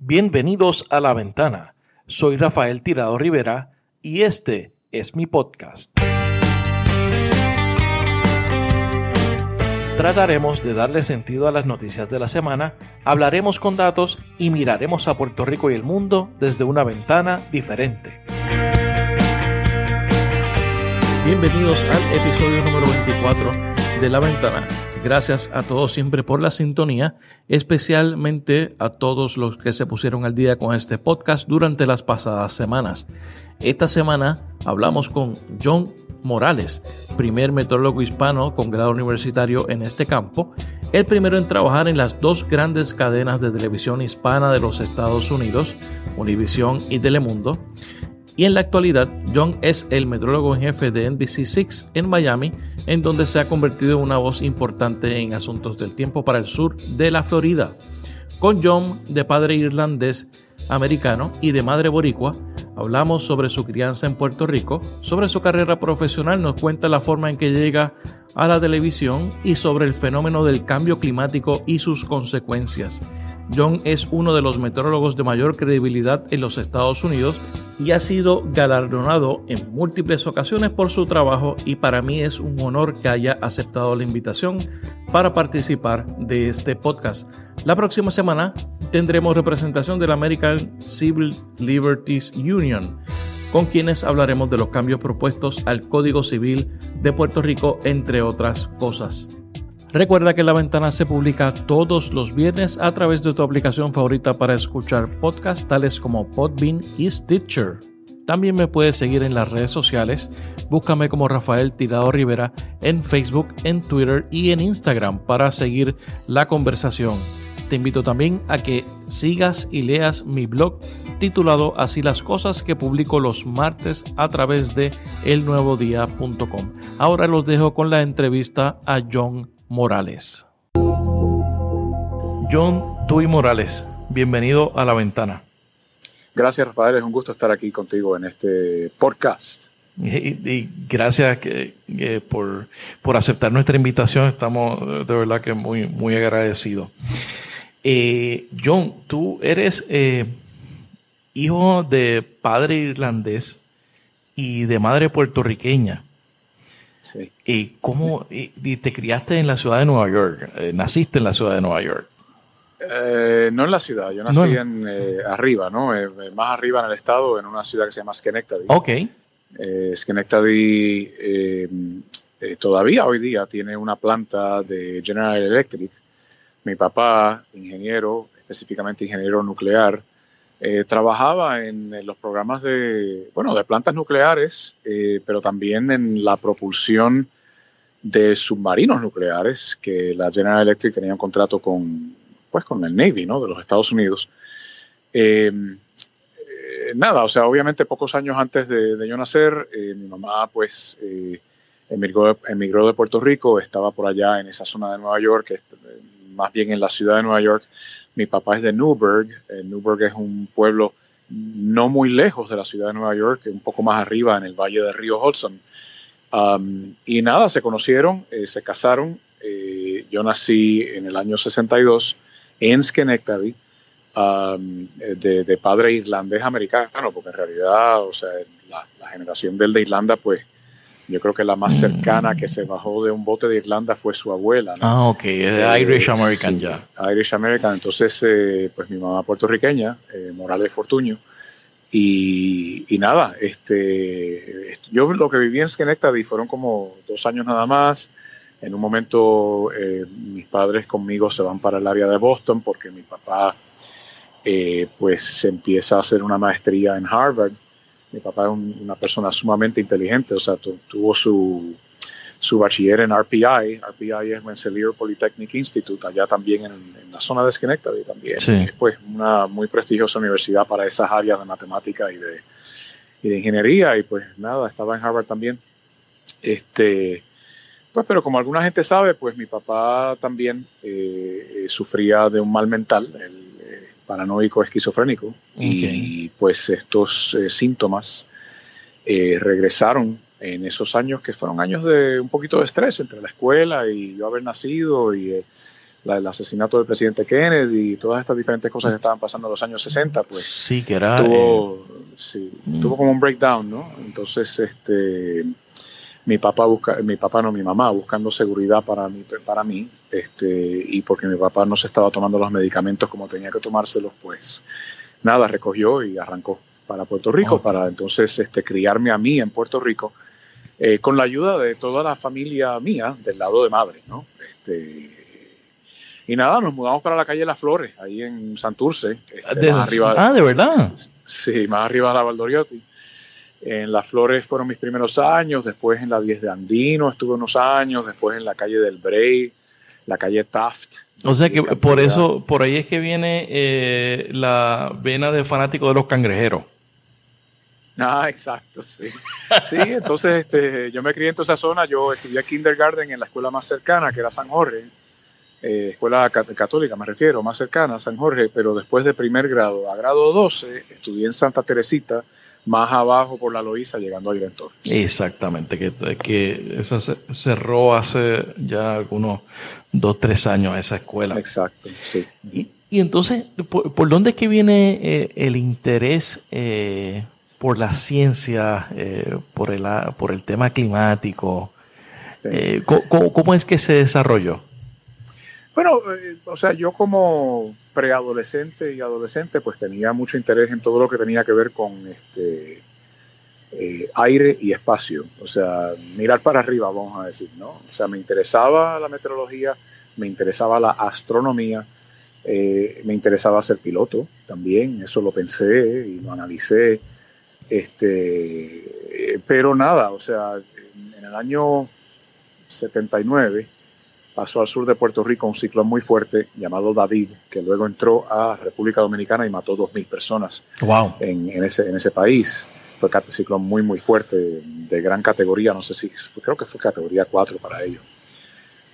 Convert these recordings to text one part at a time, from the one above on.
Bienvenidos a La Ventana. Soy Rafael Tirado Rivera y este es mi podcast. Trataremos de darle sentido a las noticias de la semana, hablaremos con datos y miraremos a Puerto Rico y el mundo desde una ventana diferente. Bienvenidos al episodio número 24 de La Ventana Gracias a todos siempre por la sintonía, especialmente a todos los que se pusieron al día con este podcast durante las pasadas semanas. Esta semana hablamos con John Morales, primer meteorólogo hispano con grado universitario en este campo, el primero en trabajar en las dos grandes cadenas de televisión hispana de los Estados Unidos, Univision y Telemundo, y en la actualidad John es el metrólogo en jefe de NBC6 en Miami, en donde se ha convertido en una voz importante en asuntos del tiempo para el sur de la Florida. Con John, de padre irlandés americano y de madre boricua, hablamos sobre su crianza en Puerto Rico, sobre su carrera profesional, nos cuenta la forma en que llega a la televisión y sobre el fenómeno del cambio climático y sus consecuencias. John es uno de los meteorólogos de mayor credibilidad en los Estados Unidos y ha sido galardonado en múltiples ocasiones por su trabajo y para mí es un honor que haya aceptado la invitación para participar de este podcast. La próxima semana tendremos representación de la American Civil Liberties Union, con quienes hablaremos de los cambios propuestos al Código Civil de Puerto Rico, entre otras cosas. Recuerda que La Ventana se publica todos los viernes a través de tu aplicación favorita para escuchar podcasts tales como Podbean y Stitcher. También me puedes seguir en las redes sociales. Búscame como Rafael Tirado Rivera en Facebook, en Twitter y en Instagram para seguir la conversación. Te invito también a que sigas y leas mi blog titulado Así las cosas que publico los martes a través de elnuevodía.com. Ahora los dejo con la entrevista a John Morales. John Tui Morales, bienvenido a la ventana. Gracias Rafael, es un gusto estar aquí contigo en este podcast. Y, gracias por, aceptar nuestra invitación, estamos de verdad que muy, muy agradecidos. Eh, John, tú eres eh, hijo de padre irlandés y de madre puertorriqueña. ¿Y cómo te criaste en la ciudad de Nueva York? Eh, ¿Naciste en la ciudad de Nueva York? Eh, no en la ciudad, yo nací en, eh, arriba, ¿no? más arriba en el estado, en una ciudad que se llama Schenectady. Ok. Schenectady todavía hoy día tiene una planta de General Electric. Mi papá, ingeniero, específicamente ingeniero nuclear, eh, trabajaba en, los programas de, bueno, de plantas nucleares, eh, pero también en la propulsión de submarinos nucleares, que la General Electric tenía un contrato con, pues, con el Navy, ¿no? De los Estados Unidos. Eh, nada, o sea, obviamente pocos años antes de, yo nacer, mi mamá, pues, emigró, emigró de Puerto Rico, estaba por allá en esa zona de Nueva York, más bien en la ciudad de Nueva York, mi papá es de Newburgh. Eh, Newburgh es un pueblo no muy lejos de la ciudad de Nueva York, un poco más arriba en el valle del río Hudson. Um, y nada, se conocieron, eh, se casaron. Eh, yo nací en el año 62 en Schenectady, um, de, padre irlandés americano, porque en realidad, o sea, la, la generación del de Irlanda, pues yo creo que la más cercana que se bajó de un bote de Irlanda fue su abuela. Ah, ok, es Irish American ya. Irish American. Entonces, eh, pues mi mamá puertorriqueña, eh, Morales Fortuño. Y, nada, este, yo lo que viví en Schenectady fueron como dos años nada más. En un momento eh, mis padres conmigo se van para el área de Boston porque mi papá pues empieza a hacer una maestría en Harvard mi papá es una persona sumamente inteligente, o sea, tuvo su, su bachiller en RPI. RPI es Rensselaer Polytechnic Institute, allá también en, la zona de Schenectady también. Es pues una muy prestigiosa universidad para esas áreas de matemática y de, y de ingeniería. Y pues nada, estaba en Harvard también. Este, pues, pero como alguna gente sabe, pues mi papá también eh, eh, sufría de un mal mental paranoico esquizofrénico y pues estos eh, síntomas eh, regresaron en esos años que fueron años de un poquito de estrés entre la escuela y yo haber nacido y eh, el asesinato del presidente Kennedy y todas estas diferentes cosas que estaban pasando en los años 60, pues sí, que era, tuvo, mm. tuvo como un breakdown, ¿no? Entonces, este, mi papá busca, mi papá no, mi mamá buscando seguridad para mí, para mí, este, y porque mi papá no se estaba tomando los medicamentos como tenía que tomárselos, pues nada, recogió y arrancó para Puerto Rico, para entonces este, criarme a mí en Puerto Rico, eh, con la ayuda de toda la familia mía del lado de madre, ¿no? Este, y nada, nos mudamos para la calle Las Flores, ahí en Santurce. Este, más arriba, ah, ¿de verdad? Sí, más arriba de la Valdoriotti. En Las Flores fueron mis primeros años, después en la 10 de Andino estuve unos años, después en la calle del Bray, la calle Taft, o sea que por eso, por ahí es que viene eh, la vena de fanático de los cangrejeros. Ah, exacto, sí. Sí, entonces este, yo me crié en toda esa zona, yo estudié kindergarten en la escuela más cercana, que era San Jorge, eh, escuela católica me refiero, más cercana, San Jorge, pero después de primer grado a grado 12 estudié en Santa Teresita, más abajo por la Loíza, llegando a director. Exactamente, que, que eso se cerró hace ya algunos dos, tres años esa escuela. Exacto, sí. Y, entonces, ¿por, dónde es que viene eh, el interés eh, por la ciencia, eh, por, el, por el tema climático? ¿cómo, es que se desarrolló? Bueno, o sea, yo como preadolescente y adolescente, pues tenía mucho interés en todo lo que tenía que ver con este aire y espacio. O sea, mirar para arriba, vamos a decir, ¿no? O sea, me interesaba la meteorología, me interesaba la astronomía, eh, me interesaba ser piloto también, eso lo pensé y lo analicé. Este, pero nada, o sea, en, el año 79 pasó al sur de Puerto Rico un ciclón muy fuerte llamado David, que luego entró a República Dominicana y mató 2.000 personas wow. en, ese, en ese país. Fue un ciclón muy, muy fuerte, de gran categoría, no sé si, creo que fue categoría 4 para ellos.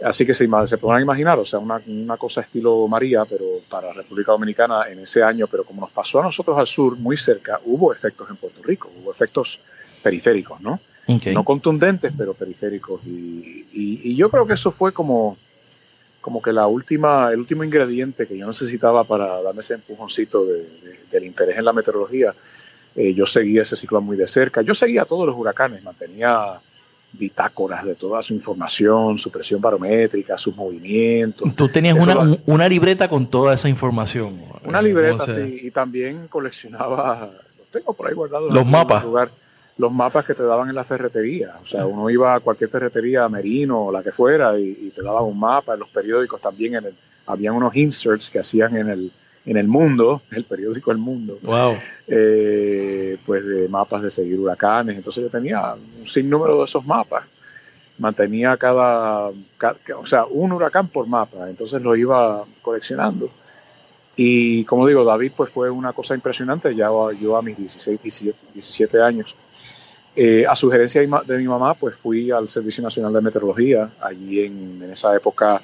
Así que se, se podrán imaginar, o sea, una, una, cosa estilo María, pero para República Dominicana en ese año, pero como nos pasó a nosotros al sur, muy cerca, hubo efectos en Puerto Rico, hubo efectos periféricos, ¿no? No contundentes, pero periféricos. Y, y, yo creo que eso fue como, como que la última, el último ingrediente que yo necesitaba para darme ese empujoncito de, del interés en la meteorología. Eh, yo seguía ese ciclo muy de cerca. Yo seguía todos los huracanes, mantenía bitácoras de toda su información, su presión barométrica, sus movimientos. Tú tenías una, una, libreta con toda esa información. Una libreta, sí, y también coleccionaba, los tengo por ahí guardados. Los mapas. Los mapas que te daban en la ferretería. O sea, uno iba a cualquier ferretería, Merino o la que fuera, y, te daban un mapa. En los periódicos también en el, habían unos inserts que hacían en el, en el mundo, el periódico El Mundo, wow. Eh, pues de mapas de seguir huracanes. Entonces yo tenía un sinnúmero de esos mapas. Mantenía cada, o sea, un huracán por mapa. Entonces lo iba coleccionando. Y como digo, David pues fue una cosa impresionante. Ya yo a mis 16, 17, años. Eh, a sugerencia de mi mamá, pues fui al Servicio Nacional de Meteorología. Allí en, en esa época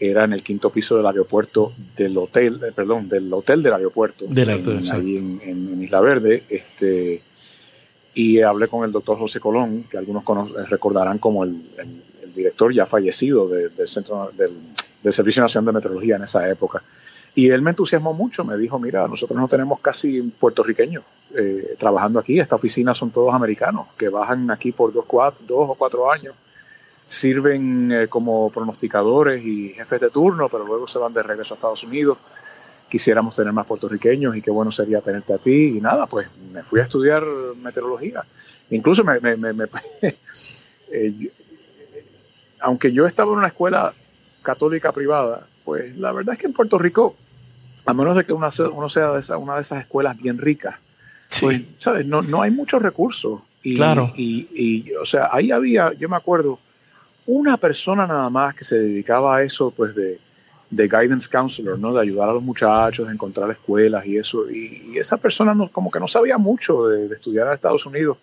era en el quinto piso del aeropuerto del hotel, eh, perdón, del hotel del aeropuerto, en, ahí en, Isla Verde, este, y hablé con el doctor José Colón, que algunos eh, recordarán como el, director ya fallecido del centro del, Servicio Nacional de Meteorología en esa época. Y él me entusiasmó mucho, me dijo, mira, nosotros no tenemos casi puertorriqueños eh, trabajando aquí, esta oficina son todos americanos, que bajan aquí por dos, cuatro, dos o cuatro años sirven eh, como pronosticadores y jefes de turno, pero luego se van de regreso a Estados Unidos. Quisiéramos tener más puertorriqueños y qué bueno sería tenerte a ti. Y nada, pues me fui a estudiar meteorología. Incluso me, eh, aunque yo estaba en una escuela católica privada, pues la verdad es que en Puerto Rico, a menos de que uno sea de esa, una de esas escuelas bien ricas, pues, ¿sabes? No, no hay muchos recursos. Y, claro. Y, y, o sea, ahí había, yo me acuerdo, una persona nada más que se dedicaba a eso, pues de, de guidance counselor, ¿no? De ayudar a los muchachos a encontrar escuelas y eso. Y, esa persona no, como que no sabía mucho de, estudiar en Estados Unidos.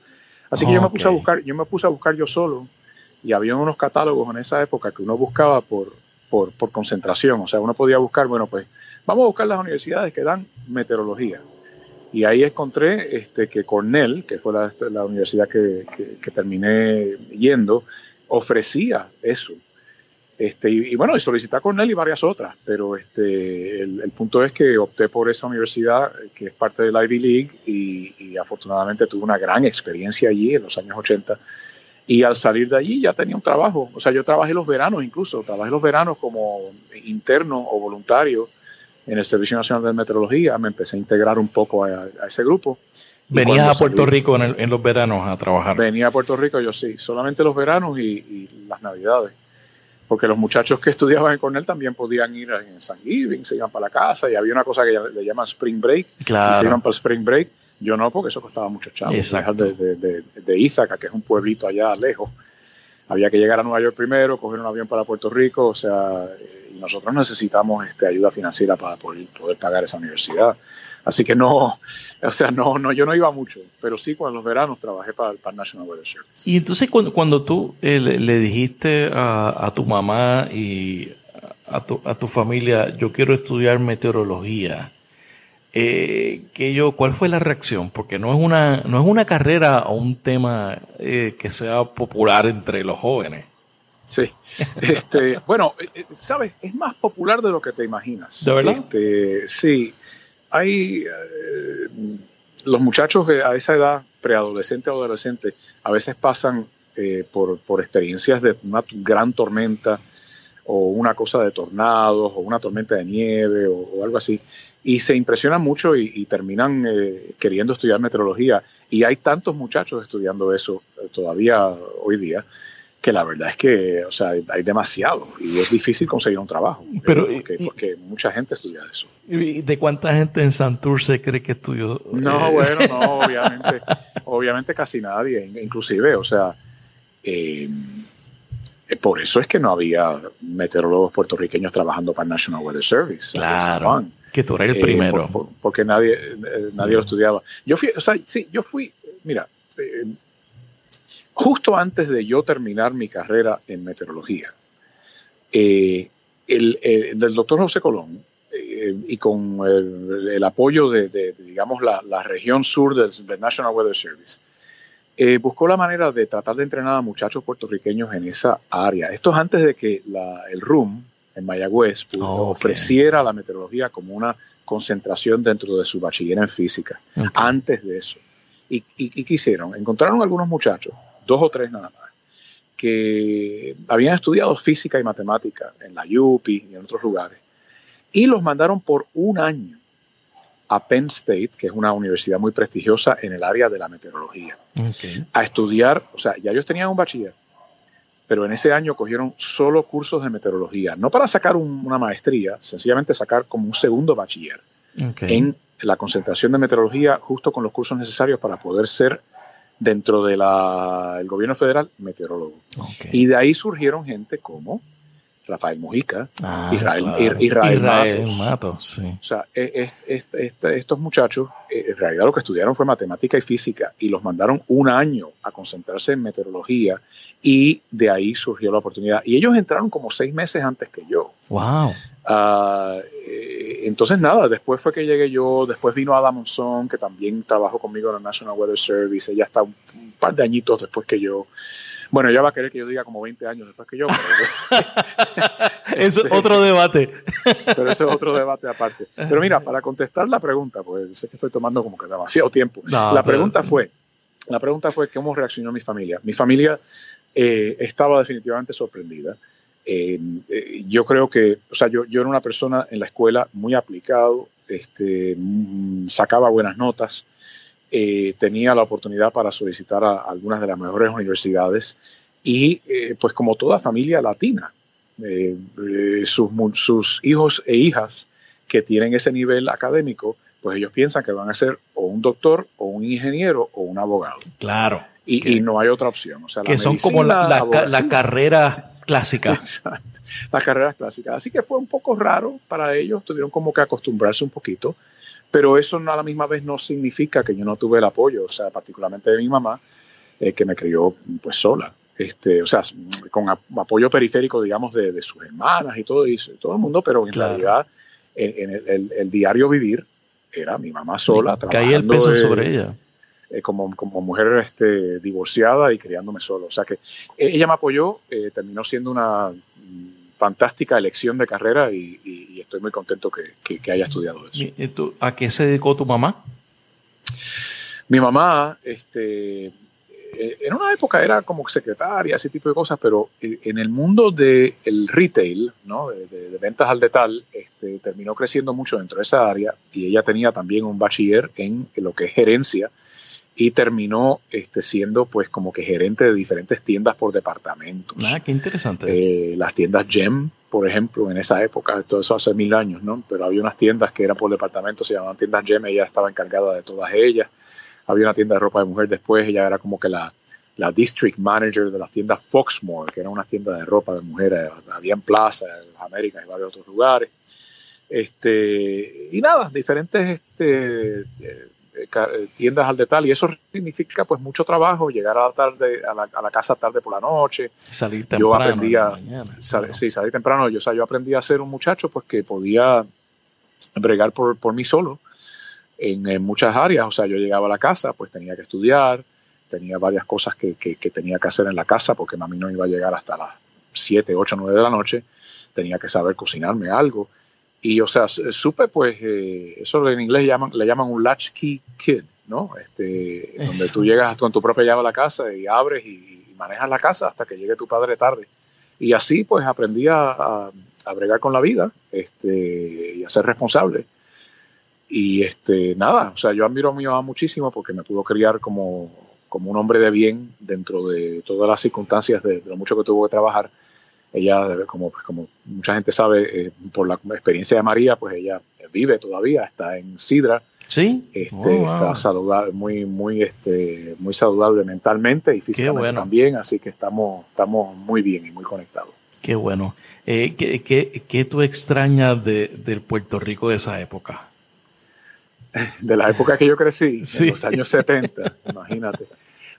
Así que yo me puse a buscar, yo me puse a buscar yo solo. Y había unos catálogos en esa época que uno buscaba por, por, concentración. O sea, uno podía buscar, bueno, pues vamos a buscar las universidades que dan meteorología. Y ahí encontré este, que Cornell, que fue la, universidad que, terminé yendo, ofrecía eso. Este, y, bueno, y solicité a Cornell y varias otras, pero este, el, punto es que opté por esa universidad que es parte de la Ivy League y, afortunadamente tuve una gran experiencia allí en los años 80 y al salir de allí ya tenía un trabajo, o sea, yo trabajé los veranos incluso, trabajé los veranos como interno o voluntario en el Servicio Nacional de Meteorología, me empecé a integrar un poco a, ese grupo. ¿Venías a Puerto Rico en, los veranos a trabajar? Venía a Puerto Rico, yo sí, solamente los veranos y las navidades porque los muchachos que estudiaban en Cornell también podían ir en San Giving, se iban para la casa y había una cosa que le llaman Spring Break, claro. se iban para el Spring Break. Yo no, porque eso costaba mucho chavos. De, de, de, de Ízaca, que es un pueblito allá lejos. Había que llegar a Nueva York primero, coger un avión para Puerto Rico, o sea, y nosotros necesitamos este, ayuda financiera para poder, poder pagar esa universidad. Así que no, o sea, no, no, yo no iba mucho, pero sí cuando los veranos trabajé para, el National Weather Service. Y entonces cuando, cuando tú eh, le, dijiste a, tu mamá y a tu, a tu familia, yo quiero estudiar meteorología, eh, que yo, ¿cuál fue la reacción? Porque no es una, no es una carrera o un tema eh, que sea popular entre los jóvenes. Sí, este, bueno, eh, sabes, es más popular de lo que te imaginas. ¿De verdad? Este, sí, hay eh, los muchachos a esa edad, preadolescente o adolescente, a veces pasan eh, por, experiencias de una gran tormenta o una cosa de tornados o una tormenta de nieve o, algo así y se impresionan mucho y, terminan eh, queriendo estudiar meteorología y hay tantos muchachos estudiando eso todavía hoy día que la verdad es que, o sea, hay demasiado y es difícil conseguir un trabajo. Pero, porque, mucha gente estudia eso. ¿Y de cuánta gente en Santurce cree que estudió? No, eh, bueno, no, obviamente, obviamente casi nadie, inclusive, o sea, eh, por eso es que no había meteorólogos puertorriqueños trabajando para el National Weather Service. Claro, que tú eres el eh, primero. porque nadie, nadie lo estudiaba. Yo fui, o sea, sí, yo fui, mira, justo antes de yo terminar mi carrera en meteorología, eh, el, del doctor José Colón, eh, y con el, apoyo de, digamos, la, región sur del, National Weather Service, eh, buscó la manera de tratar de entrenar a muchachos puertorriqueños en esa área. Esto es antes de que el RUM en Mayagüez ofreciera la meteorología como una concentración dentro de su bachiller en física. Antes de eso. Y, y, ¿qué hicieron? Encontraron algunos muchachos dos o tres nada más, que habían estudiado física y matemática en la UPI y en otros lugares, y los mandaron por un año a Penn State, que es una universidad muy prestigiosa en el área de la meteorología, a estudiar, o sea, ya ellos tenían un bachiller, pero en ese año cogieron solo cursos de meteorología, no para sacar una maestría, sencillamente sacar como un segundo bachiller en la concentración de meteorología justo con los cursos necesarios para poder ser dentro del gobierno federal, meteorólogo. Y de ahí surgieron gente como Rafael Mojica, ah, Israel, Israel, Matos. O sea, e, estos muchachos eh, en realidad lo que estudiaron fue matemática y física y los mandaron un año a concentrarse en meteorología y de ahí surgió la oportunidad. Y ellos entraron como seis meses antes que yo. ¡Wow! Ah, eh, entonces, nada, después fue que llegué yo, después vino Adam que también trabajó conmigo en el National Weather Service, ella está un, par de añitos después que yo. Bueno, ella va a querer que yo diga como 20 años después que yo. Eso es este, otro debate. pero eso es otro debate aparte. Pero mira, para contestar la pregunta, pues sé que estoy tomando como que demasiado tiempo. la pregunta fue, la pregunta fue cómo reaccionó mi familia. Mi familia eh, estaba definitivamente sorprendida. Eh, eh, yo creo que, o sea, yo, yo era una persona en la escuela muy aplicado, este, mm, sacaba buenas notas, eh, tenía la oportunidad para solicitar a, algunas de las mejores universidades y pues como toda familia latina, sus, sus hijos e hijas que tienen ese nivel académico, pues ellos piensan que van a ser o un doctor o un ingeniero o un abogado. Claro. Y, no hay otra opción. O sea, que son como la, la carrera clásica. Exacto, las carreras clásicas. Así que fue un poco raro para ellos, tuvieron como que acostumbrarse un poquito, pero eso a la misma vez no significa que yo no tuve el apoyo, o sea, particularmente de mi mamá, eh, que me crió pues sola. Este, o sea, con apoyo periférico, digamos, de, sus hermanas y todo, y todo el mundo, pero en realidad en, el, diario vivir era mi mamá sola. Caía el peso sobre ella eh, como, como, mujer este, divorciada y criándome solo. O sea que eh, ella me apoyó, eh, terminó siendo una fantástica elección de carrera y, estoy muy contento que, que, haya estudiado eso. ¿A qué se dedicó tu mamá? Mi mamá, este, eh, en una época era como secretaria, ese tipo de cosas, pero en el mundo del retail, ¿no? de, ventas al detal, este, terminó creciendo mucho dentro de esa área y ella tenía también un bachiller en lo que es gerencia y terminó este, siendo pues como que gerente de diferentes tiendas por departamentos. Ah, qué interesante. Eh, las tiendas Gem, por ejemplo, en esa época, todo eso hace mil años, ¿no? Pero había unas tiendas que eran por departamentos, se llamaban tiendas Gem, ella estaba encargada de todas ellas. Había una tienda de ropa de mujer después, ella era como que la, la district manager de las tiendas Foxmore, que eran unas tiendas de ropa de mujer, eh, había en Plaza, en las Américas y varios otros lugares. Este, y nada, diferentes este, eh, tiendas al detalle y eso significa pues mucho trabajo, llegar a la tarde a la, casa tarde por la noche. Salir temprano. Yo aprendí a, sí, salir temprano. Yo, o sea, yo aprendí a ser un muchacho pues que podía bregar por, por mí solo en, muchas áreas. O sea, yo llegaba a la casa, pues tenía que estudiar, tenía varias cosas que, que, tenía que hacer en la casa porque mami no iba a llegar hasta las 7, 8, 9 de la noche. Tenía que saber cocinarme algo y, o sea, supe, pues, eh, eso en inglés llaman, le llaman un latchkey kid, ¿no? Este, donde tú llegas con tu propia llave a la casa y abres y, manejas la casa hasta que llegue tu padre tarde. Y así, pues, aprendí a, a, bregar con la vida este, y a ser responsable. Y, este, nada, o sea, yo admiro a mi mamá muchísimo porque me pudo criar como, como un hombre de bien dentro de todas las circunstancias de lo mucho que tuvo que trabajar ella, como, pues, como mucha gente sabe, eh, por la experiencia de María, pues ella vive todavía, está en Sidra. Sí. Este, oh, Está saludable, muy, muy, este, muy saludable mentalmente y físicamente también, así que estamos, estamos muy bien y muy conectados. Qué bueno. Eh, ¿qué, qué, qué, tú extrañas de, del Puerto Rico de esa época? De la época que yo crecí, en los años 70, imagínate.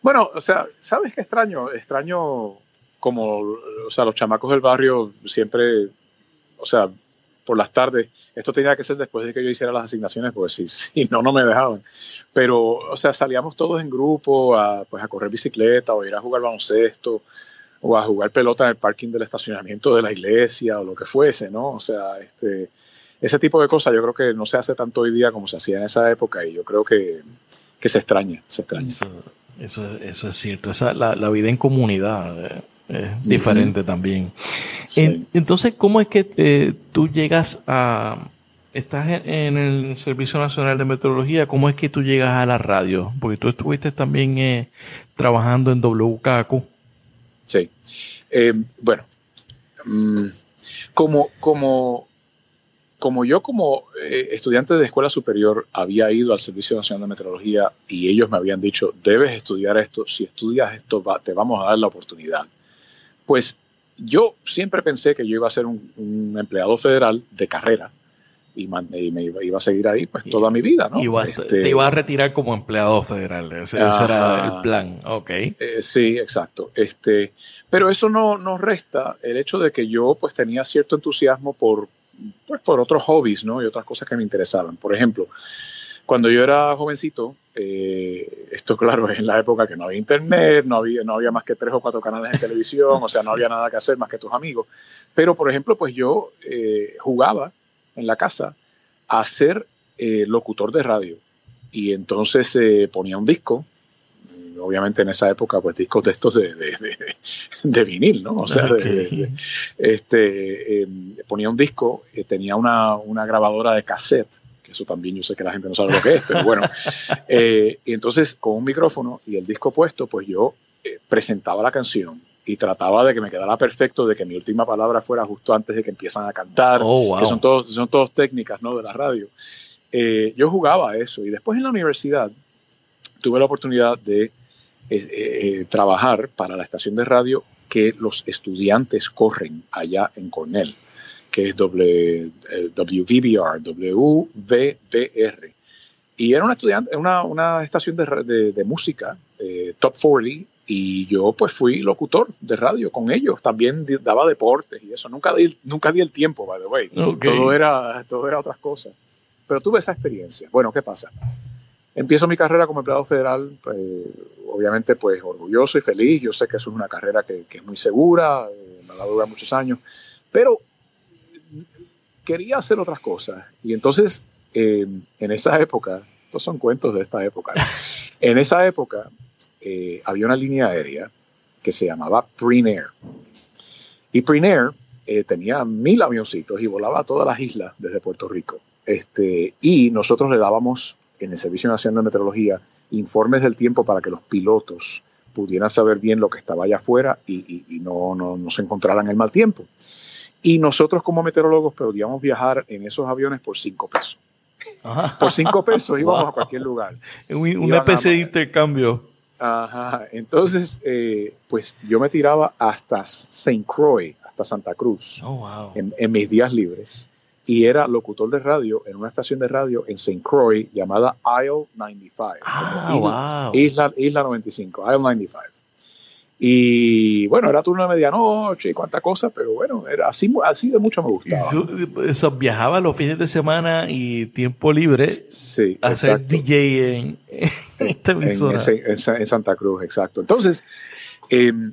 Bueno, o sea, ¿sabes qué extraño? Extraño como, o sea, los chamacos del barrio siempre, o sea, por las tardes, esto tenía que ser después de que yo hiciera las asignaciones, porque si, si no, no me dejaban. Pero, o sea, salíamos todos en grupo a, pues, a correr bicicleta o ir a jugar baloncesto o a jugar pelota en el parking del estacionamiento de la iglesia o lo que fuese, ¿no? O sea, este, ese tipo de cosas yo creo que no se hace tanto hoy día como se hacía en esa época y yo creo que, que se extraña, se extraña. Eso, eso, es cierto, esa, la, vida en comunidad. Eh, es diferente también. entonces, ¿cómo es que eh, tú llegas a... Estás en, el Servicio Nacional de Meteorología, ¿cómo es que tú llegas a la radio? Porque tú estuviste también eh, trabajando en WKQ. Sí. Eh, bueno, mm, como, como, como yo como estudiante de escuela superior había ido al Servicio Nacional de Meteorología y ellos me habían dicho, debes estudiar esto, si estudias esto te vamos a dar la oportunidad. Pues yo siempre pensé que yo iba a ser un, empleado federal de carrera y, me iba, a seguir ahí pues toda mi vida, ¿no? Este, te iba a retirar como empleado federal, ese, era el plan, ok. Eh, sí, exacto. Este, pero eso no nos resta el hecho de que yo pues tenía cierto entusiasmo por, pues, por otros hobbies, ¿no? Y otras cosas que me interesaban. Por ejemplo, cuando yo era jovencito, eh, esto claro, es en la época que no había internet, no había, no había más que tres o cuatro canales de televisión, o sea, no había nada que hacer más que tus amigos. Pero, por ejemplo, pues yo eh, jugaba en la casa a ser eh, locutor de radio. Y entonces ponía un disco, obviamente en esa época, pues discos de estos de, de, vinil, ¿no? O sea, este, ponía un disco, tenía una, una grabadora de cassette que eso también yo sé que la gente no sabe lo que es, pero bueno. Eh, y entonces con un micrófono y el disco puesto, pues yo eh, presentaba la canción y trataba de que me quedara perfecto, de que mi última palabra fuera justo antes de que empiezan a cantar, oh, que son todos son todos técnicas ¿no? de la radio. Eh, yo jugaba a eso y después en la universidad tuve la oportunidad de trabajar para la estación de radio que los estudiantes corren allá en Cornell que es WVBR, WVBR. Y era una estudiante, una, una estación de, de, música, eh, Top 40, y yo pues fui locutor de radio con ellos. También daba deportes y eso. Nunca di, nunca di el tiempo, by the way. Todo, era, todo era otras cosas. Pero tuve esa experiencia. Bueno, ¿qué pasa? Empiezo mi carrera como empleado federal, pues, obviamente pues orgulloso y feliz. Yo sé que eso es una carrera que, que es muy segura, eh, me la dura muchos años Pero quería hacer otras cosas. Y entonces, eh, en esa época, estos son cuentos de esta época, en esa época eh, había una línea aérea que se llamaba Prinair. Y Prinair eh, tenía mil avioncitos y volaba a todas las islas desde Puerto Rico. Este, y nosotros le dábamos en el Servicio Nacional de Meteorología informes del tiempo para que los pilotos pudieran saber bien lo que estaba allá afuera y, no, no, se encontraran el mal tiempo. Y nosotros como meteorólogos podíamos viajar en esos aviones por cinco pesos. Por cinco pesos íbamos a cualquier lugar. Una especie de intercambio. Ajá. Entonces, eh, pues yo me tiraba hasta St. Croix, hasta Santa Cruz, oh, en, mis días libres. Y era locutor de radio en una estación de radio en St. Croix llamada Isle 95. Ah, isla, Isla 95, Isle 95. Y bueno, era turno de medianoche y cuánta cosa, pero bueno, era así, así de mucho me gustaba. Eso, viajaba los fines de semana y tiempo libre sí, a hacer DJ en, esta emisora. En, Santa Cruz, exacto. Entonces, em,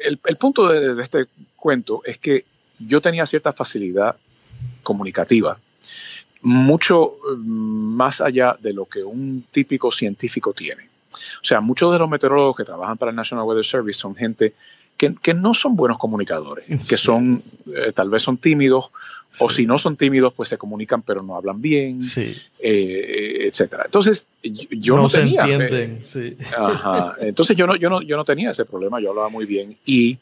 el, el, punto de, este cuento es que yo tenía cierta facilidad comunicativa, mucho em, más allá de lo que un típico científico tiene. O sea, muchos de los meteorólogos que trabajan para el National Weather Service son gente que, no son buenos comunicadores, que son, eh, tal vez son tímidos, o si no son tímidos, pues se comunican pero no hablan bien, sí. eh, etcétera. Entonces, yo no, no se entienden, sí. Ajá. Entonces yo no, yo no, yo no tenía ese problema, yo hablaba muy bien y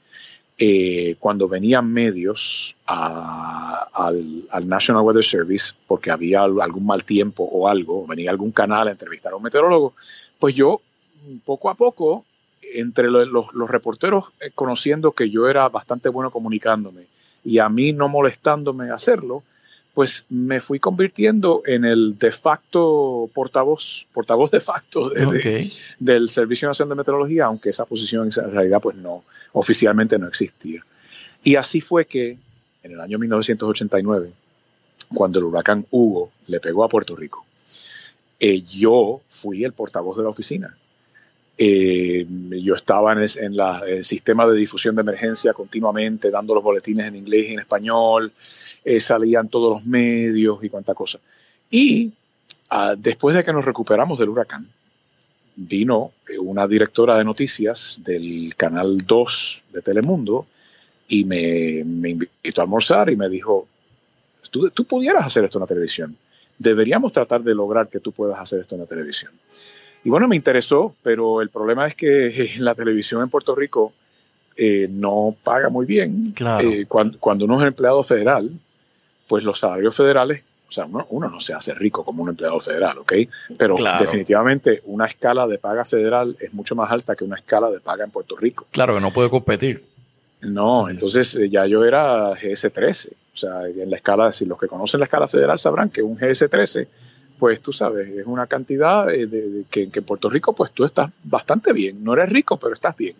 eh, cuando venían medios al, al, National Weather Service, porque había algún mal tiempo o algo, venía algún canal a entrevistar a un meteorólogo, pues yo poco a poco, entre los, reporteros eh, conociendo que yo era bastante bueno comunicándome y a mí no molestándome hacerlo, pues me fui convirtiendo en el de facto portavoz, portavoz de facto del Servicio Nacional de Meteorología, aunque esa posición en realidad pues no, oficialmente no existía. Y así fue que en el año 1989, cuando el huracán Hugo le pegó a Puerto Rico, eh, yo fui el portavoz de la oficina. Eh, yo estaba en, el sistema de difusión de emergencia continuamente, dando los boletines en inglés y en español, eh, salían todos los medios y cuánta cosa. Y ah, después de que nos recuperamos del huracán, vino una directora de noticias del Canal 2 de Telemundo y me, invitó a almorzar y me dijo, tú, tú pudieras hacer esto en la televisión deberíamos tratar de lograr que tú puedas hacer esto en la televisión. Y bueno, me interesó, pero el problema es que la televisión en Puerto Rico eh, no paga muy bien. Claro. Eh, cuando, uno es empleado federal, pues los salarios federales, o sea, uno, no se hace rico como un empleado federal, ¿ok? Pero definitivamente una escala de paga federal es mucho más alta que una escala de paga en Puerto Rico. Claro, que no puede competir. No, entonces eh, ya yo era GS13. O sea, en la escala, si los que conocen la escala federal sabrán que un GS13, pues tú sabes, es una cantidad eh, de, que, en Puerto Rico, pues tú estás bastante bien. No eres rico, pero estás bien.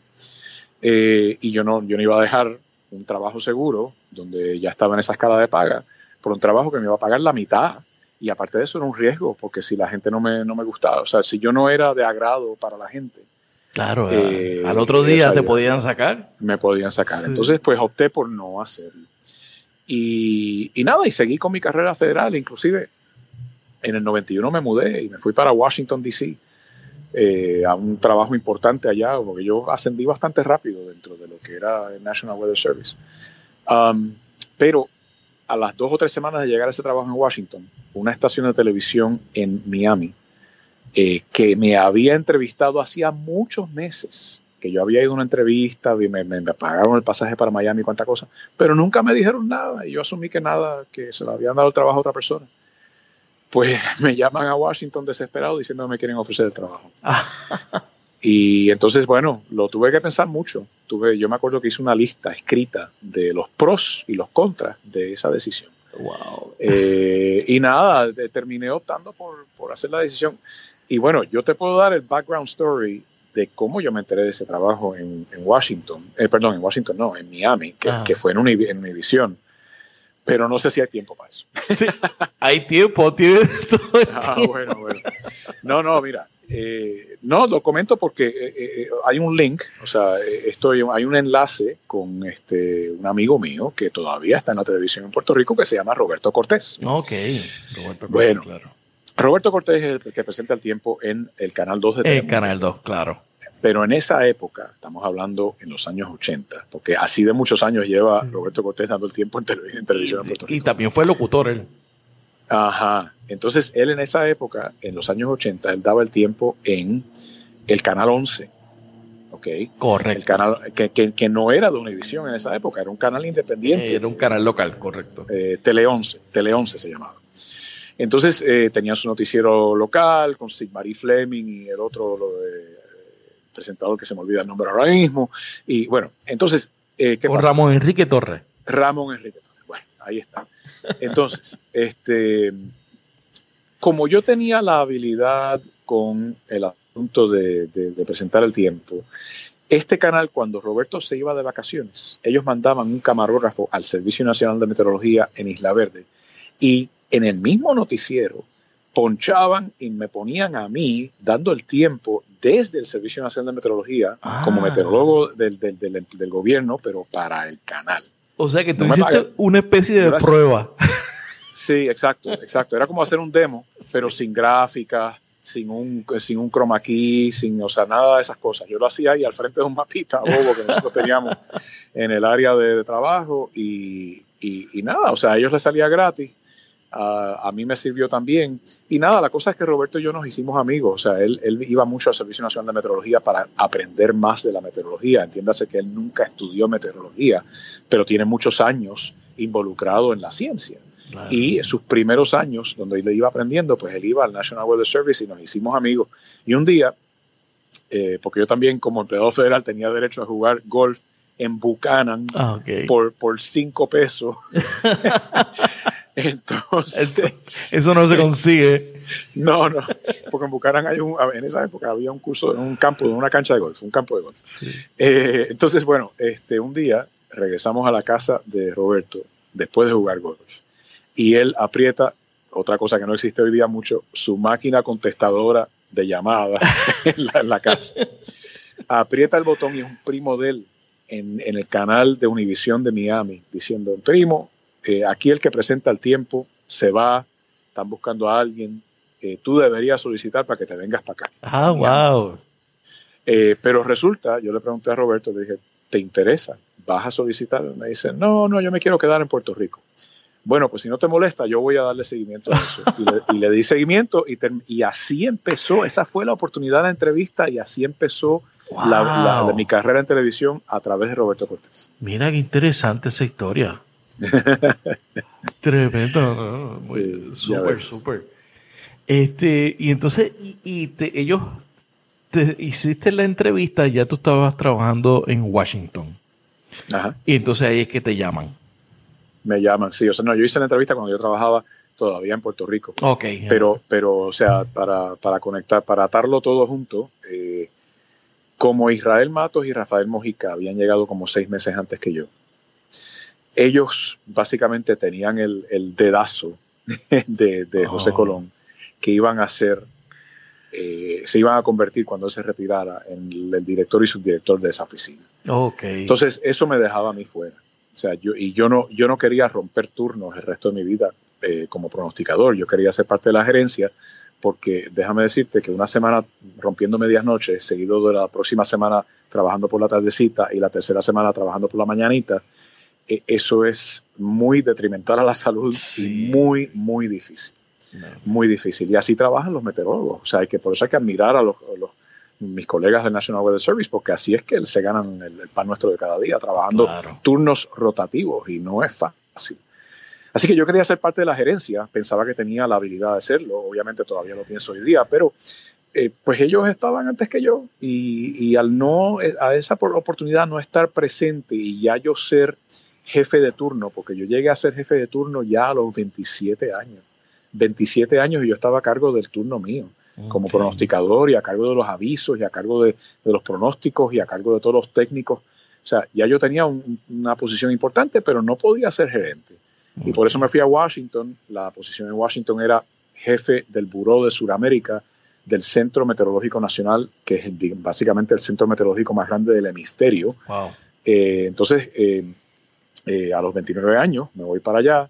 Eh, y yo no, yo no iba a dejar un trabajo seguro, donde ya estaba en esa escala de paga, por un trabajo que me iba a pagar la mitad. Y aparte de eso era un riesgo, porque si la gente no me, no me gustaba, o sea, si yo no era de agrado para la gente, Claro, eh, al otro día te podían sacar. Me podían sacar. Entonces, pues opté por no hacerlo. Y, nada, y seguí con mi carrera federal. Inclusive, en el 91 me mudé y me fui para Washington, D.C. Eh, a un trabajo importante allá, porque yo ascendí bastante rápido dentro de lo que era el National Weather Service. Um, pero a las dos o tres semanas de llegar a ese trabajo en Washington, una estación de televisión en Miami eh, que me había entrevistado hacía muchos meses, que yo había ido a una entrevista, me, me, pagaron el pasaje para Miami, cuánta cosa, pero nunca me dijeron nada y yo asumí que nada, que se le habían dado el trabajo a otra persona. Pues me llaman a Washington desesperado diciendo que me quieren ofrecer el trabajo. y entonces, bueno, lo tuve que pensar mucho. Tuve, yo me acuerdo que hice una lista escrita de los pros y los contras de esa decisión. Wow. Eh, y nada, terminé optando por, por hacer la decisión. Y bueno, yo te puedo dar el background story de cómo yo me enteré de ese trabajo en, Washington, eh, perdón, en Washington no, en Miami, que, ah. fue en, Univision. Pero no sé si hay tiempo para eso. Sí, hay tiempo, tiene todo ah, bueno, bueno. No, no, mira, eh, no, lo comento porque eh, eh, hay un link, o sea, estoy, hay un enlace con este, un amigo mío que todavía está en la televisión en Puerto Rico que se llama Roberto Cortés. Ok, Roberto Cortés, bueno, claro. Roberto Cortés es el que presenta el tiempo en el Canal 2 de Telemundo. El Canal 2, claro. Pero en esa época, estamos hablando en los años 80, porque así de muchos años lleva Roberto Cortés dando el tiempo en, televisión en Puerto Rico. Y también fue locutor él. Ajá. Entonces, él en esa época, en los años 80, él daba el tiempo en el Canal 11. ¿Ok? Correcto. El canal que, que, no era de Univision en esa época, era un canal independiente. era un canal local, correcto. Eh, Tele 11, Tele 11 se llamaba. Entonces, eh, tenía su noticiero local con Sigmarie Fleming y el otro lo de, presentador que se me olvida el nombre ahora mismo. Y bueno, entonces, eh, ¿qué con Ramón Enrique Torres. Ramón Enrique Torres. Bueno, ahí está. Entonces, este, como yo tenía la habilidad con el asunto de, presentar el tiempo, este canal, cuando Roberto se iba de vacaciones, ellos mandaban un camarógrafo al Servicio Nacional de Meteorología en Isla Verde y en el mismo noticiero ponchaban y me ponían a mí dando el tiempo desde el Servicio Nacional de Meteorología como ah. meteorólogo del, gobierno, pero para el canal. O sea que tú hiciste una especie de prueba. Sí, exacto, exacto. Era como hacer un demo, pero sin gráficas, sin un, sin un chroma key, sin, o sea, nada de esas cosas. Yo lo hacía ahí al frente de un mapita bobo que nosotros teníamos en el área de, trabajo y, y, nada, o sea, a ellos les salía gratis. A mí me sirvió también. Y nada, la cosa es que Roberto y yo nos hicimos amigos. O sea, él, él, iba mucho al Servicio Nacional de Meteorología para aprender más de la meteorología. Entiéndase que él nunca estudió meteorología, pero tiene muchos años involucrado en la ciencia. Y sus primeros años, donde él iba aprendiendo, pues él iba al National Weather Service y nos hicimos amigos. Y un día, eh, porque yo también como empleado federal tenía derecho a jugar golf en Buchanan ah, por, por cinco pesos. Entonces. Eso, no se consigue. No, no. Porque en Buchanan hay un, en esa época había un curso, un campo, una cancha de golf, un campo de golf. Eh, entonces, bueno, este, un día regresamos a la casa de Roberto después de jugar golf y él aprieta, otra cosa que no existe hoy día mucho, su máquina contestadora de llamada en, la, casa. Aprieta el botón y es un primo de él en, el canal de Univisión de Miami diciendo, primo, eh, aquí el que presenta el tiempo se va, están buscando a alguien, eh, tú deberías solicitar para que te vengas para acá. Ah, wow. Eh, pero resulta, yo le pregunté a Roberto, le dije, ¿te interesa? ¿Vas a solicitar? Me dice, no, no, yo me quiero quedar en Puerto Rico. Bueno, pues si no te molesta, yo voy a darle seguimiento a eso. Y le, di seguimiento y, y, así empezó, esa fue la oportunidad de la entrevista y así empezó la, mi carrera en televisión a través de Roberto Cortés. Mira qué interesante esa historia. Tremendo, súper, súper. Este, y entonces, y, te, ellos te hiciste la entrevista, ya tú estabas trabajando en Washington. Ajá. Y entonces ahí es que te llaman me llaman, sí. O sea, no, yo hice la entrevista cuando yo trabajaba todavía en Puerto Rico. Ok. Pero, pero o sea, para, para conectar, para atarlo todo junto, eh, como Israel Matos y Rafael Mojica habían llegado como seis meses antes que yo, ellos básicamente tenían el, el dedazo de, de José oh. Colón que iban a ser, eh, se iban a convertir cuando él se retirara en el, director y subdirector de esa oficina. Okay. Entonces, eso me dejaba a mí fuera. O sea, yo, y yo no, yo no quería romper turnos el resto de mi vida eh, como pronosticador. Yo quería ser parte de la gerencia porque déjame decirte que una semana rompiendo medias noches, seguido de la próxima semana trabajando por la tardecita y la tercera semana trabajando por la mañanita, eso es muy detrimental a la salud y muy, muy difícil. Muy difícil. Y así trabajan los meteorólogos. O sea, hay que, por eso hay que admirar a los, los mis colegas del National Weather Service, porque así es que se ganan el, pan nuestro de cada día, trabajando turnos rotativos y no es fácil. Así que yo quería ser parte de la gerencia, pensaba que tenía la habilidad de hacerlo, obviamente todavía lo pienso hoy día, pero eh, pues ellos estaban antes que yo y, al no, a esa oportunidad no estar presente y ya yo ser jefe de turno, porque yo llegué a ser jefe de turno ya a los 27 años. 27 años y yo estaba a cargo del turno mío como pronosticador y a cargo de los avisos y a cargo de, los pronósticos y a cargo de todos los técnicos. O sea, ya yo tenía una posición importante, pero no podía ser gerente. Y por eso me fui a Washington. La posición en Washington era jefe del Buró de Sudamérica del Centro Meteorológico Nacional, que es básicamente el centro meteorológico más grande del hemisferio. Eh, entonces, eh, eh, a los 29 años me voy para allá,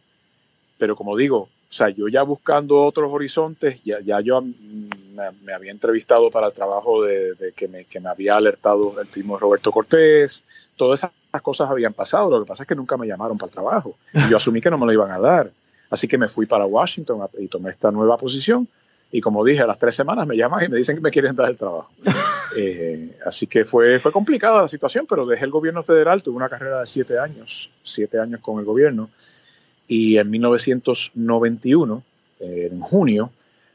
pero como digo, o sea, yo ya buscando otros horizontes, ya, ya yo me, había entrevistado para el trabajo de, que, me, que, me, había alertado el primo Roberto Cortés, todas esas cosas habían pasado, lo que pasa es que nunca me llamaron para el trabajo. Yo asumí que no me lo iban a dar. Así que me fui para Washington y tomé esta nueva posición y como dije, a las tres semanas me llaman y me dicen que me quieren dar el trabajo. Eh, así que fue, fue complicada la situación, pero dejé el gobierno federal, tuve una carrera de siete años, siete años con el gobierno, y en 1991, en junio,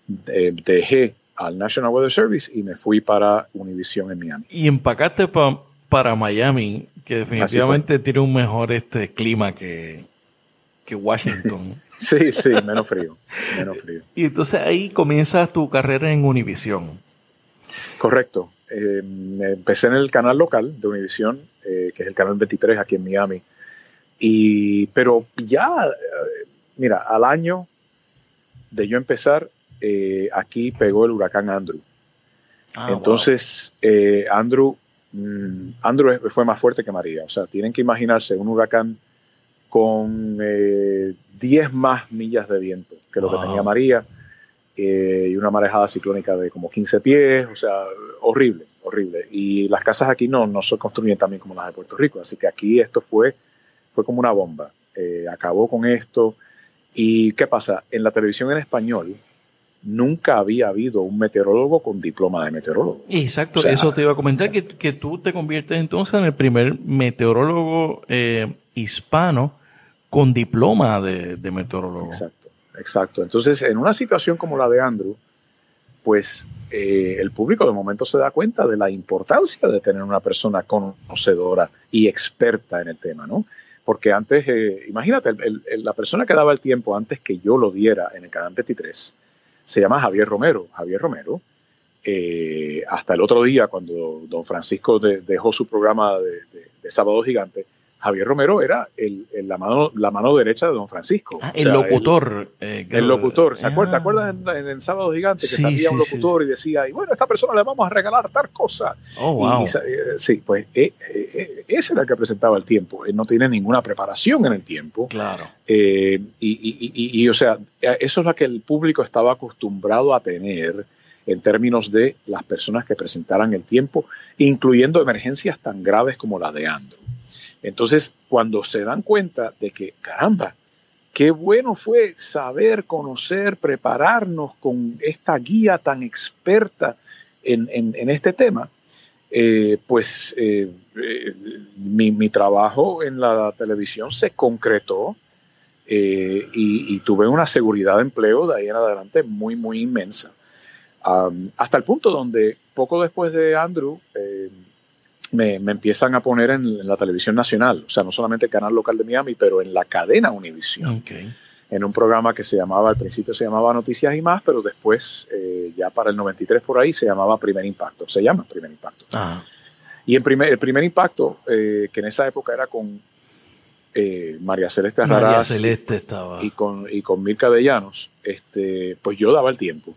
dejé al National Weather Service y me fui para Univision en Miami. Y empacaste para Miami, que definitivamente tiene un mejor este clima que, que Washington. sí, sí, menos frío, menos frío. Y entonces ahí comienzas tu carrera en Univision. Correcto. Eh, empecé en el canal local de Univision, eh, que es el canal 23 aquí en Miami. Y, pero ya, eh, mira, al año de yo empezar, aquí pegó el huracán Andrew. Ah, Entonces, Andrew, mm, Andrew fue más fuerte que María. O sea, tienen que imaginarse un huracán con 10 eh, más millas de viento que lo que tenía María eh, y una marejada ciclónica de como 15 pies, o sea, horrible, horrible. Y las casas aquí no, no se construyen también como las de Puerto Rico, así que aquí esto fue, fue como una bomba. Eh, acabó con esto. ¿Y qué pasa? En la televisión en español, nunca había habido un meteorólogo con diploma de meteorólogo. Exacto, eso te iba a comentar, que, que, tú te conviertes entonces en el primer meteorólogo hispano con diploma de, meteorólogo. Exacto, exacto. Entonces, en una situación como la de Andrew, pues eh, el público de momento se da cuenta de la importancia de tener una persona conocedora y experta en el tema, ¿no? Porque antes, eh, imagínate, la persona que daba el tiempo antes que yo lo diera en el canal 23 se llama Javier Romero. Javier Romero, eh, hasta el otro día, cuando don Francisco dejó su programa de Sábado Gigante, Javier Romero era el, la, mano, la mano derecha de don Francisco. Ah, el locutor. El, eh, locutor. ¿Se acuerda? ¿Te acuerdas en, el Sábado Gigante que salía un locutor y decía, y bueno, a esta persona le vamos a regalar tal cosa? Oh, wow. Eh, sí, pues eh, ese era el que presentaba el tiempo. Él no tiene ninguna preparación en el tiempo. Claro. y, y, y, o sea, eso es lo que el público estaba acostumbrado a tener en términos de las personas que presentaran el tiempo, incluyendo emergencias tan graves como la de Andrew. Entonces, cuando se dan cuenta de que, caramba, qué bueno fue saber, conocer, prepararnos con esta guía tan experta en, este tema, eh, pues eh, eh, mi, trabajo en la televisión se concretó y, tuve una seguridad de empleo de ahí en adelante muy, muy inmensa. hasta el punto donde poco después de Andrew, me, empiezan a poner en, la televisión nacional, o sea, no solamente el canal local de Miami, pero en la cadena Univision. En un programa que se llamaba, al principio se llamaba Noticias y más, pero después, eh, ya para el 93 por ahí, se llamaba Primer Impacto. Se llama Primer Impacto. Y en primer, el Primer Impacto, eh, que en esa época era con eh, María Celeste Arraraz Celeste estaba. Y, con, y con Mirka de Llanos, este, pues yo daba el tiempo.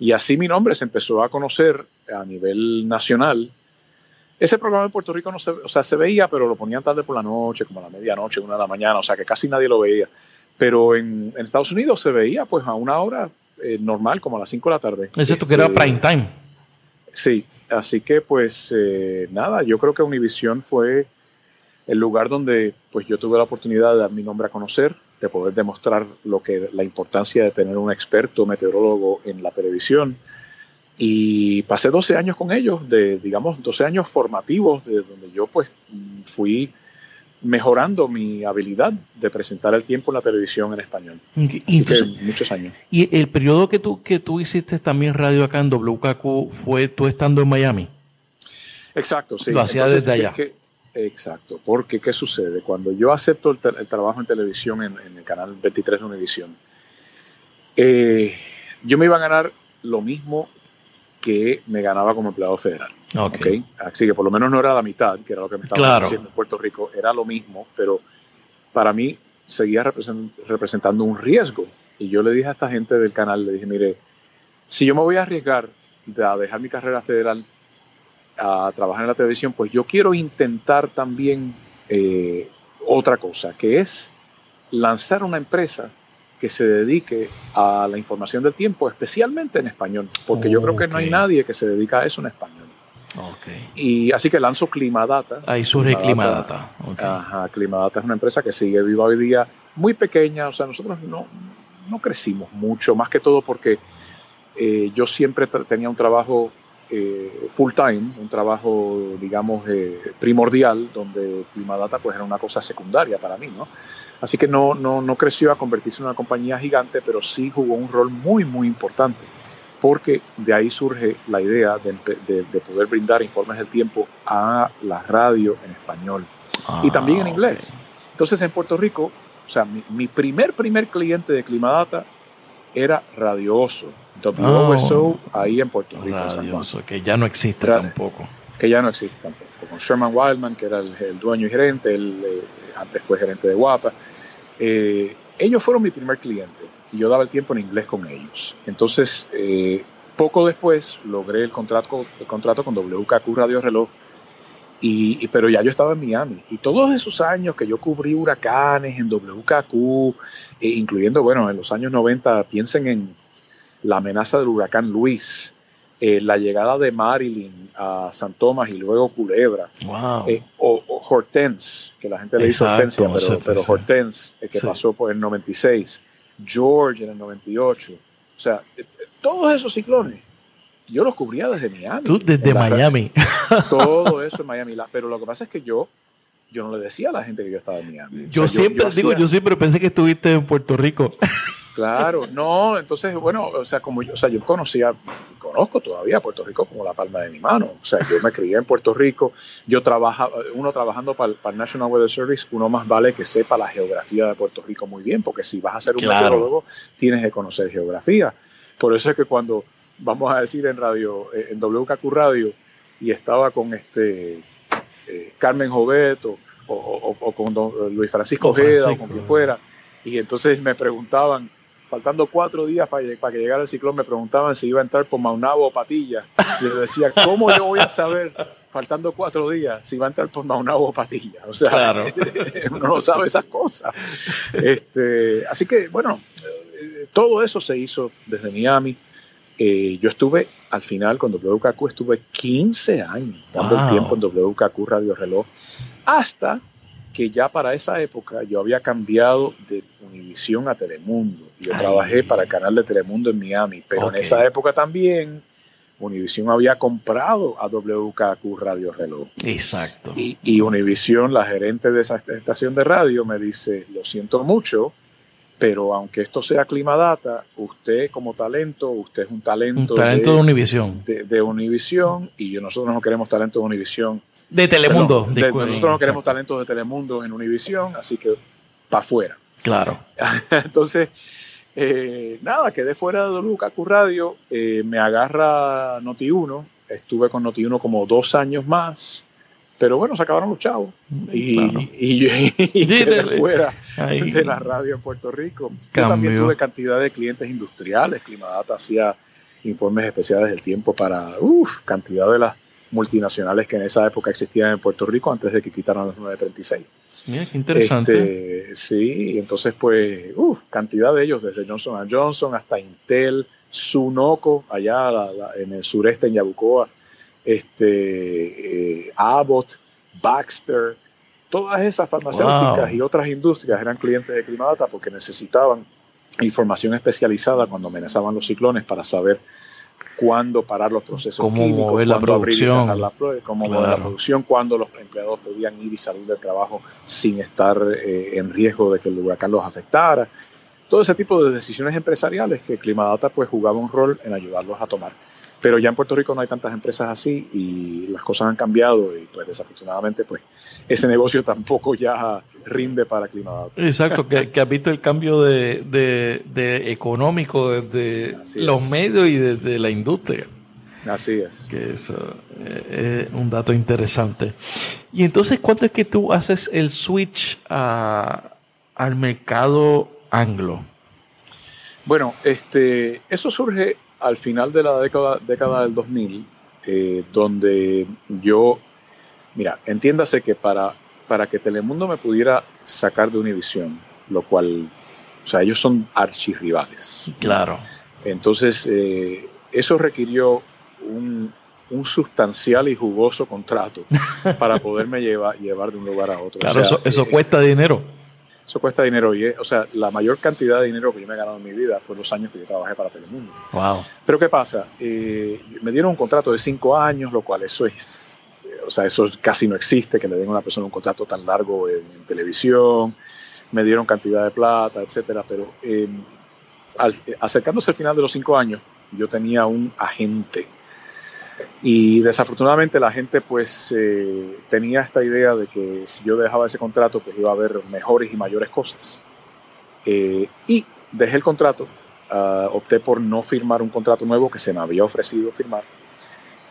Y así mi nombre se empezó a conocer a nivel nacional ese programa en Puerto Rico no se, o sea, se veía, pero lo ponían tarde por la noche, como a la medianoche, una de la mañana, o sea que casi nadie lo veía. Pero en, Estados Unidos se veía pues a una hora eh, normal, como a las 5 de la tarde. Ese tú que era este, prime time. Sí, así que pues eh, nada, yo creo que Univision fue el lugar donde pues yo tuve la oportunidad de dar mi nombre a conocer, de poder demostrar lo que la importancia de tener un experto meteorólogo en la televisión y pasé 12 años con ellos, de, digamos, 12 años formativos, de donde yo pues fui mejorando mi habilidad de presentar el tiempo en la televisión en español. Y muchos años. ¿Y el periodo que tú, que tú hiciste también radio acá en WKQ fue tú estando en Miami? Exacto, sí. Lo hacía desde allá. exacto, porque ¿qué sucede? Cuando yo acepto el, trabajo en televisión en, el canal 23 de Univision, eh, yo me iba a ganar lo mismo que me ganaba como empleado federal. Okay. Así que por lo menos no era la mitad, que era lo que me estaba haciendo en Puerto Rico, era lo mismo, pero para mí seguía representando un riesgo. Y yo le dije a esta gente del canal, le dije, mire, si yo me voy a arriesgar de dejar mi carrera federal a trabajar en la televisión, pues yo quiero intentar también eh, otra cosa, que es lanzar una empresa que se dedique a la información del tiempo, especialmente en español, porque yo creo que no hay nadie que se dedica a eso en español. Y así que lanzo Climadata. Ahí surge Climadata. Ajá, Climadata es una empresa que sigue viva hoy día, muy pequeña, o sea, nosotros no, no crecimos mucho, más que todo porque eh, yo siempre tenía un trabajo eh, full time, un trabajo, digamos, eh, primordial, donde Climadata pues era una cosa secundaria para mí, ¿no? Así que no, no, no creció a convertirse en una compañía gigante, pero sí jugó un rol muy, muy importante, porque de ahí surge la idea de, poder brindar informes del tiempo a la radio en español y también en ah, inglés. Entonces en Puerto Rico, o sea, mi, primer, primer cliente de Climadata era Radio Oso, WOSO, oh. ahí en Puerto Rico. Radio Oso, que ya no existe tampoco. Que ya no existe tampoco. Con Sherman Wildman, que era el, dueño y gerente, el, eh, antes fue gerente de Guapa. Eh, ellos fueron mi primer cliente y yo daba el tiempo en inglés con ellos. Entonces, eh, poco después logré el contrato, el contrato con WKQ Radio Reloj, y, pero ya yo estaba en Miami. Y todos esos años que yo cubrí huracanes en WKQ, eh, incluyendo, bueno, en los años 90, piensen en la amenaza del huracán Luis, eh, la llegada de Marilyn a San Tomás y luego Culebra, eh, o, Hortense, que la gente le dice Hortensia, pero, Hortense, que pasó por el 96, George en el 98, o sea, eh, todos esos ciclones, yo los cubría desde Miami. Tú desde Miami. Todo eso en Miami, pero lo que pasa es que yo yo no le decía a la gente que yo estaba en Miami. Yo siempre, digo, yo siempre pensé que estuviste en Puerto Rico. Claro, no, entonces, bueno, o sea, como yo, o sea, yo conocía, conozco todavía Puerto Rico como la palma de mi mano. O sea, yo me crié en Puerto Rico, yo trabajaba, uno trabajando para, el National Weather Service, uno más vale que sepa la geografía de Puerto Rico muy bien, porque si vas a ser un meteorólogo, tienes que conocer geografía. Por eso es que cuando, vamos a decir en radio, eh, en WKQ Radio, y estaba con este eh, Carmen Jovet o, con Luis Francisco Ojeda o con quien fuera, y entonces me preguntaban, faltando cuatro días para, para, que llegara el ciclón, me preguntaban si iba a entrar por Maunabo o Patilla. Y yo decía, ¿cómo yo voy a saber, faltando cuatro días, si va a entrar por Maunabo o Patilla? O sea, uno no sabe esas cosas. Este, así que, bueno, eh, todo eso se hizo desde Miami. Eh, yo estuve al final con WKQ, estuve 15 años dando el tiempo en WKQ Radio Reloj, hasta que ya para esa época yo había cambiado de Univisión a Telemundo. Yo trabajé para el canal de Telemundo en Miami, pero en esa época también Univisión había comprado a WKQ Radio Reloj. Exacto. Y, y Univisión, la gerente de esa estación de radio, me dice, lo siento mucho, pero aunque esto sea Climadata, usted como talento, usted es un talento, talento de, Univisión. De, Univisión, y nosotros no queremos talento de Univisión. De Telemundo. nosotros no queremos talento de Telemundo en Univisión, así que para afuera. Claro. Entonces, eh, nada, quedé fuera de WKQ Radio, eh, me agarra Noti1, estuve con Noti1 como dos años más, pero bueno, se acabaron los chavos y, y, fuera de la radio en Puerto Rico. Yo también tuve cantidad de clientes industriales. Climadata hacía informes especiales del tiempo para uf, cantidad de las multinacionales que en esa época existían en Puerto Rico antes de que quitaran los 936. Mira, qué interesante. Este, sí, entonces pues, uf, cantidad de ellos, desde Johnson Johnson hasta Intel, Sunoco, allá en el sureste, en Yabucoa, este, eh, Abbott, Baxter, todas esas farmacéuticas y otras industrias eran clientes de Climadata porque necesitaban información especializada cuando amenazaban los ciclones para saber cuándo parar los procesos cómo químicos, mover la producción, la, cómo mover la producción, cuándo los empleados podían ir y salir del trabajo sin estar eh, en riesgo de que el huracán los afectara. Todo ese tipo de decisiones empresariales que Climadata pues jugaba un rol en ayudarlos a tomar. Pero ya en Puerto Rico no hay tantas empresas así y las cosas han cambiado y pues desafortunadamente pues ese negocio tampoco ya rinde para Climadata. Exacto, que, que has visto el cambio de, de, económico desde los medios y desde la industria. Así es. Que eso eh, es un dato interesante. Y entonces, ¿cuándo es que tú haces el switch a, al mercado anglo? Bueno, este, eso surge al final de la década, década del 2000, eh, donde yo, mira, entiéndase que para, para que Telemundo me pudiera sacar de Univision, lo cual, o sea, ellos son archirrivales. Claro. Entonces, eh, eso requirió un, un sustancial y jugoso contrato para poderme llevar, llevar de un lugar a otro. Claro, eso, eso cuesta dinero. Eso cuesta dinero. Y, o sea, la mayor cantidad de dinero que yo me he ganado en mi vida fue los años que yo trabajé para Telemundo. Wow. Pero ¿qué pasa? Eh, me dieron un contrato de cinco años, lo cual eso es, o sea, eso casi no existe, que le den a una persona un contrato tan largo en, en televisión. Me dieron cantidad de plata, etcétera. Pero eh, al, acercándose al final de los cinco años, yo tenía un agente y desafortunadamente la gente pues eh, tenía esta idea de que si yo dejaba ese contrato pues iba a haber mejores y mayores cosas. Eh, y dejé el contrato, uh, opté por no firmar un contrato nuevo que se me había ofrecido firmar.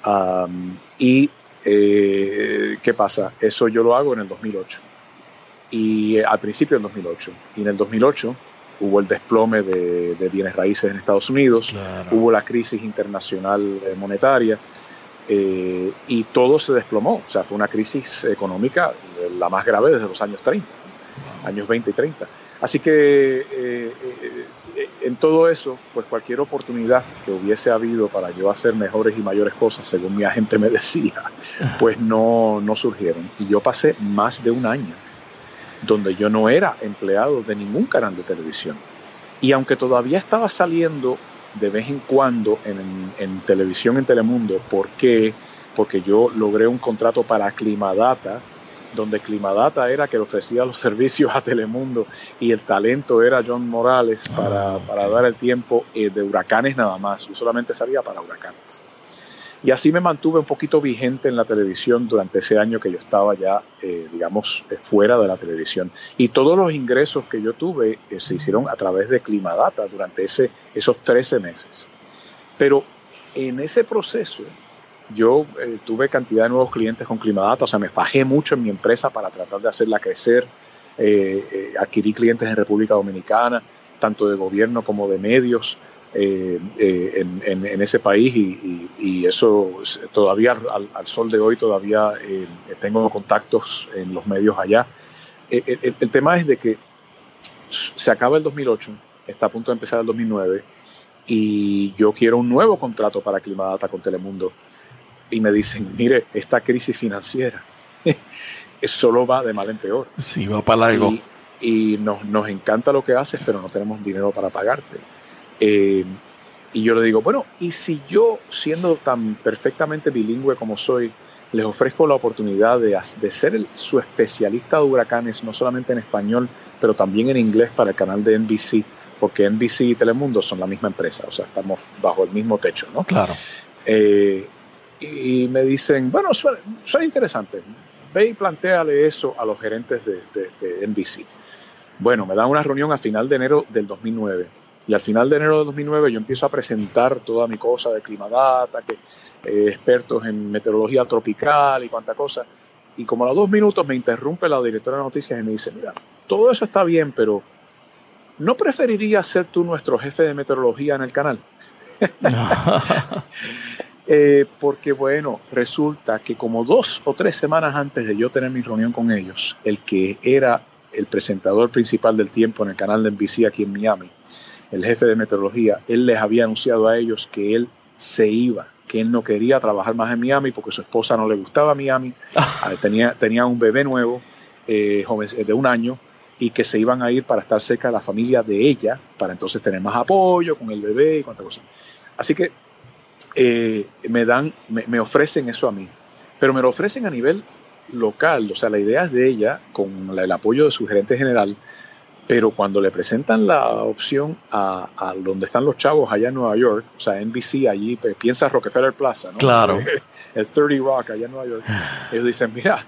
Um, y eh, ¿qué pasa? Eso yo lo hago en el 2008. Y al principio del 2008. Y en el 2008 hubo el desplome de, de bienes raíces en Estados Unidos, Claro. hubo la crisis internacional eh, monetaria eh, y todo se desplomó. O sea, fue una crisis económica eh, la más grave desde los años 30, años 20 y 30. Así que eh, en todo eso, pues cualquier oportunidad que hubiese habido para yo hacer mejores y mayores cosas, según mi agente me decía, pues no, no surgieron. Y yo pasé más de un año donde yo no era empleado de ningún canal de televisión. Y aunque todavía estaba saliendo de vez en cuando en, en televisión en Telemundo, ¿por qué? Porque yo logré un contrato para Climadata, donde Climadata era que ofrecía los servicios a Telemundo y el talento era John Morales para, para dar el tiempo eh, de huracanes nada más. Yo solamente salía para huracanes. Y así me mantuve un poquito vigente en la televisión durante ese año que yo estaba ya, eh, digamos, eh, fuera de la televisión. Y todos los ingresos que yo tuve eh, se hicieron a través de Climadata durante ese, esos 13 meses. Pero en ese proceso yo tuve cantidad de nuevos clientes con Climadata, o sea, me fajé mucho en mi empresa para tratar de hacerla crecer. Adquirí clientes en República Dominicana, tanto de gobierno como de medios. Eh, eh, en, ese país y, y, y, eso todavía al, al, sol de hoy todavía eh, tengo contactos en los medios allá. Eh, el, el, tema es de que se acaba el 2008, está a punto de empezar el 2009 y yo quiero un nuevo contrato para Climadata con Telemundo y me dicen, mire, esta crisis financiera solo va de mal en peor. Sí, va para largo. Y, y nos, nos, encanta lo que haces, pero no tenemos dinero para pagarte. Eh, y yo le digo, bueno, ¿y si yo, siendo tan perfectamente bilingüe como soy, les ofrezco la oportunidad de, de ser el, su especialista de huracanes, no solamente en español, pero también en inglés para el canal de NBC, porque NBC y Telemundo son la misma empresa, o sea, estamos bajo el mismo techo, ¿no? Claro. Eh, y me dicen, bueno, suena, suena, interesante, ve y planteale eso a los gerentes de, de, de NBC. Bueno, me dan una reunión a final de enero del 2009 y al final de enero de 2009 yo empiezo a presentar toda mi cosa de climadata, que eh, expertos en meteorología tropical y cuánta cosa. Y como a los dos minutos me interrumpe la directora de noticias y me dice, mira, todo eso está bien, pero ¿no preferirías ser tú nuestro jefe de meteorología en el canal? eh, porque bueno, resulta que como dos o tres semanas antes de yo tener mi reunión con ellos, el que era el presentador principal del tiempo en el canal de NBC aquí en Miami, el jefe de meteorología, él les había anunciado a ellos que él se iba, que él no quería trabajar más en Miami porque su esposa no le gustaba Miami, tenía, tenía un bebé nuevo, eh, joven, de un año, y que se iban a ir para estar cerca de la familia de ella, para entonces tener más apoyo con el bebé y cuánta cosa. Así que eh, me dan, me, me ofrecen eso a mí, pero me lo ofrecen a nivel local, o sea, la idea es de ella, con el apoyo de su gerente general, pero cuando le presentan la opción a, a, donde están los chavos allá en Nueva York, o sea, NBC allí, piensa Rockefeller Plaza, ¿no? Claro. El 30 Rock allá en Nueva York. Ellos dicen, mira,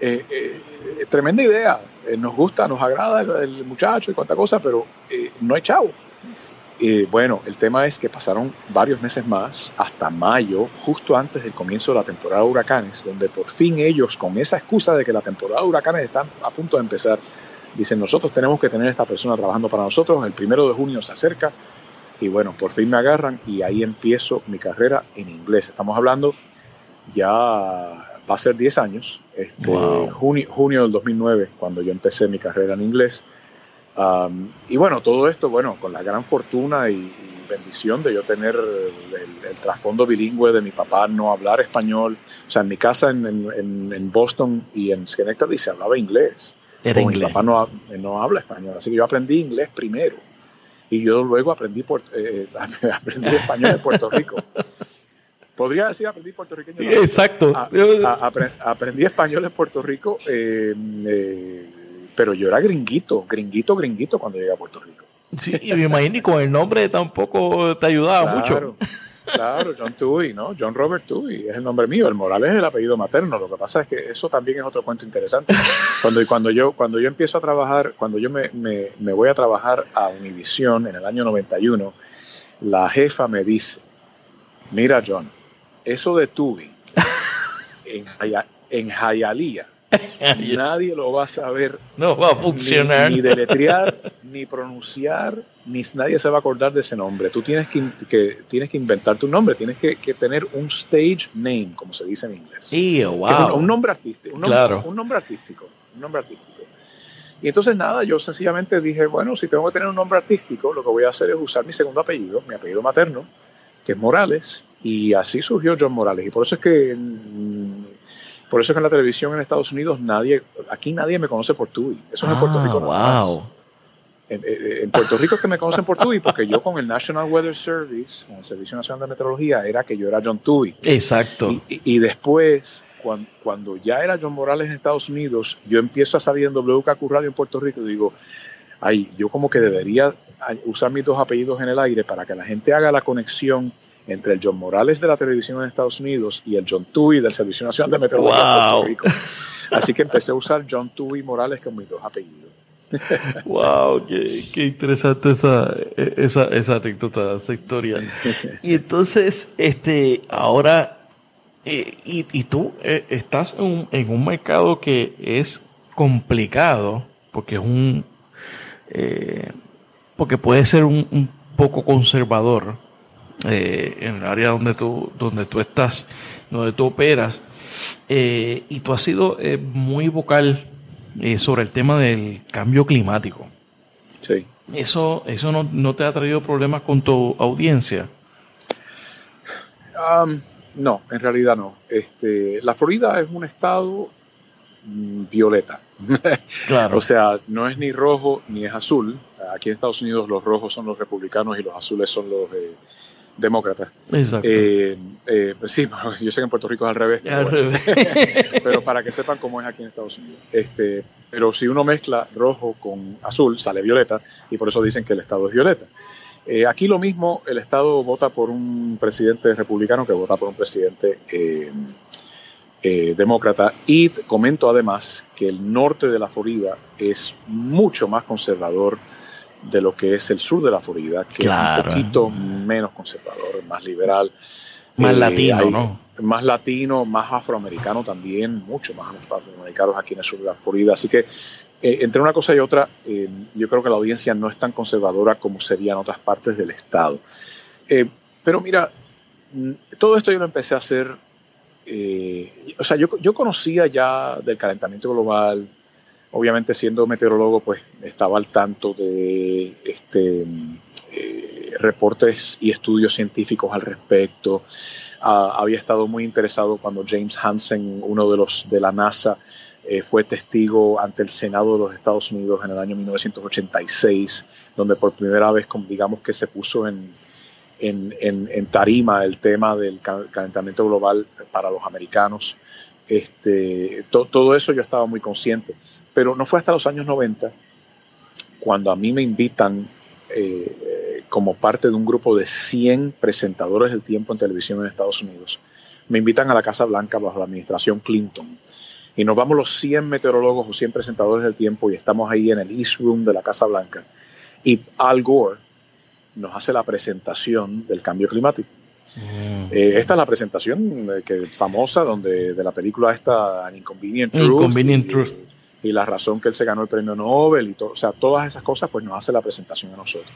eh, eh, tremenda idea, eh, nos gusta, nos agrada el, el, muchacho y cuánta cosa, pero eh, no hay chavo. Bueno, el tema es que pasaron varios meses más, hasta mayo, justo antes del comienzo de la temporada de huracanes, donde por fin ellos, con esa excusa de que la temporada de huracanes está a punto de empezar, dicen nosotros tenemos que tener esta persona trabajando para nosotros, el primero de junio se acerca, y bueno, por fin me agarran y ahí empiezo mi carrera en inglés. Estamos hablando ya va a ser 10 años, este, junio, junio del 2009, cuando yo empecé mi carrera en inglés. y bueno, todo esto, bueno, con la gran fortuna y, bendición de yo tener el, trasfondo bilingüe de mi papá no hablar español. O sea, en mi casa en, en, Boston y en Schenectady se hablaba inglés. Era inglés. Mi papá no, no habla español, así que yo aprendí inglés primero y yo luego aprendí, por, eh, aprendí español en Puerto Rico. Podría decir aprendí puertorriqueño. Exacto. aprendí español en Puerto Rico, eh, eh, pero yo era gringuito, gringuito, gringuito cuando llegué a Puerto Rico. Sí, y me imagino y con el nombre tampoco te ayudaba mucho. Claro, John Tui, ¿no? John Robert Tui es el nombre mío. El Morales es el apellido materno. Lo que pasa es que eso también es otro cuento interesante. Cuando, cuando, yo, cuando yo empiezo a trabajar, cuando yo me, me, voy a trabajar a Univision en el año 91, la jefa me dice, mira John, eso de Tui en, en Hialeah Nadie lo va a saber. No va a funcionar. Ni, deletrear, ni pronunciar, ni nadie se va a acordar de ese nombre. Tú tienes que, tienes que inventar tu nombre, tienes que, tener un stage name, como se dice en inglés. un, nombre artístico. Un nombre, un nombre artístico. Un nombre artístico. Y entonces nada, yo sencillamente dije, bueno, si tengo que tener un nombre artístico, lo que voy a hacer es usar mi segundo apellido, mi apellido materno, que es Morales, y así surgió John Morales. Y por eso es que mm, por eso es que en la televisión en Estados Unidos nadie, aquí nadie me conoce por TUI. Eso es en Puerto Rico. Ah, wow. En, Puerto Rico es que me conocen por TUI porque yo con el National Weather Service, con el Servicio Nacional de Meteorología, era que yo era John TUI. Exacto. Y, después, cuando, ya era John Morales en Estados Unidos, yo empiezo a salir en WKQ Radio en Puerto Rico y digo, ay, yo como que debería usar mis dos apellidos en el aire para que la gente haga la conexión entre el John Morales de la televisión en Estados Unidos y el John Tui del Servicio Nacional de Meteorología Puerto Rico. Así que empecé a usar John Tui Morales como mis dos apellidos. wow, qué, interesante esa, esa, esa anécdota, esa historia. Y entonces, este, ahora, eh, y, tú eh, estás en un, en un, mercado que es complicado, porque es un, eh, porque puede ser un, un poco conservador eh, en el área donde tú, donde tú estás, donde tú operas, eh, y tú has sido eh, muy vocal sobre el tema del cambio climático. Sí. ¿Eso, eso no, te ha traído problemas con tu audiencia? Um, no, en realidad no. Este, la Florida es un estado mm, violeta. Claro. o sea, no es ni rojo ni es azul. Aquí en Estados Unidos los rojos son los republicanos y los azules son los demócrata. Exacto. Eh, eh, sí, yo sé que en Puerto Rico es al revés. Pero, para que sepan cómo es aquí en Estados Unidos. Este, pero si uno mezcla rojo con azul, sale violeta, y por eso dicen que el Estado es violeta. Eh, aquí lo mismo, el Estado vota por un presidente republicano que vota por un presidente demócrata. Y comento además que el norte de la Florida es mucho más conservador de lo que es el sur de la Florida, que es un poquito menos conservador, más liberal. Más eh, latino, ¿no? Más latino, más afroamericano también, mucho más afroamericanos aquí en el sur de la Florida. Así que eh, entre una cosa y otra, eh, yo creo que la audiencia no es tan conservadora como sería en otras partes del estado. pero mira, mm, todo esto yo lo empecé a hacer, o sea, yo, yo conocía ya del calentamiento global, obviamente siendo meteorólogo, pues estaba al tanto de este, eh, reportes y estudios científicos al respecto. Ah, había estado muy interesado cuando James Hansen, uno de los de la NASA, eh, fue testigo ante el Senado de los Estados Unidos en el año 1986, donde por primera vez, digamos que se puso en, en, tarima el tema del calentamiento global para los americanos. Este, todo eso yo estaba muy consciente. Pero no fue hasta los años 90 cuando a mí me invitan eh, como parte de un grupo de 100 presentadores del tiempo en televisión en Estados Unidos. Me invitan a la Casa Blanca bajo la administración Clinton. Y nos vamos los 100 meteorólogos o 100 presentadores del tiempo y estamos ahí en el East Room de la Casa Blanca. Y Al Gore nos hace la presentación del cambio climático. Mm. Eh, esta es la presentación eh, que, famosa donde, de la película esta An Inconvenient Truth. Inconvenient Truth y la razón que él se ganó el premio Nobel y todo, o sea, todas esas cosas pues nos hace la presentación a nosotros.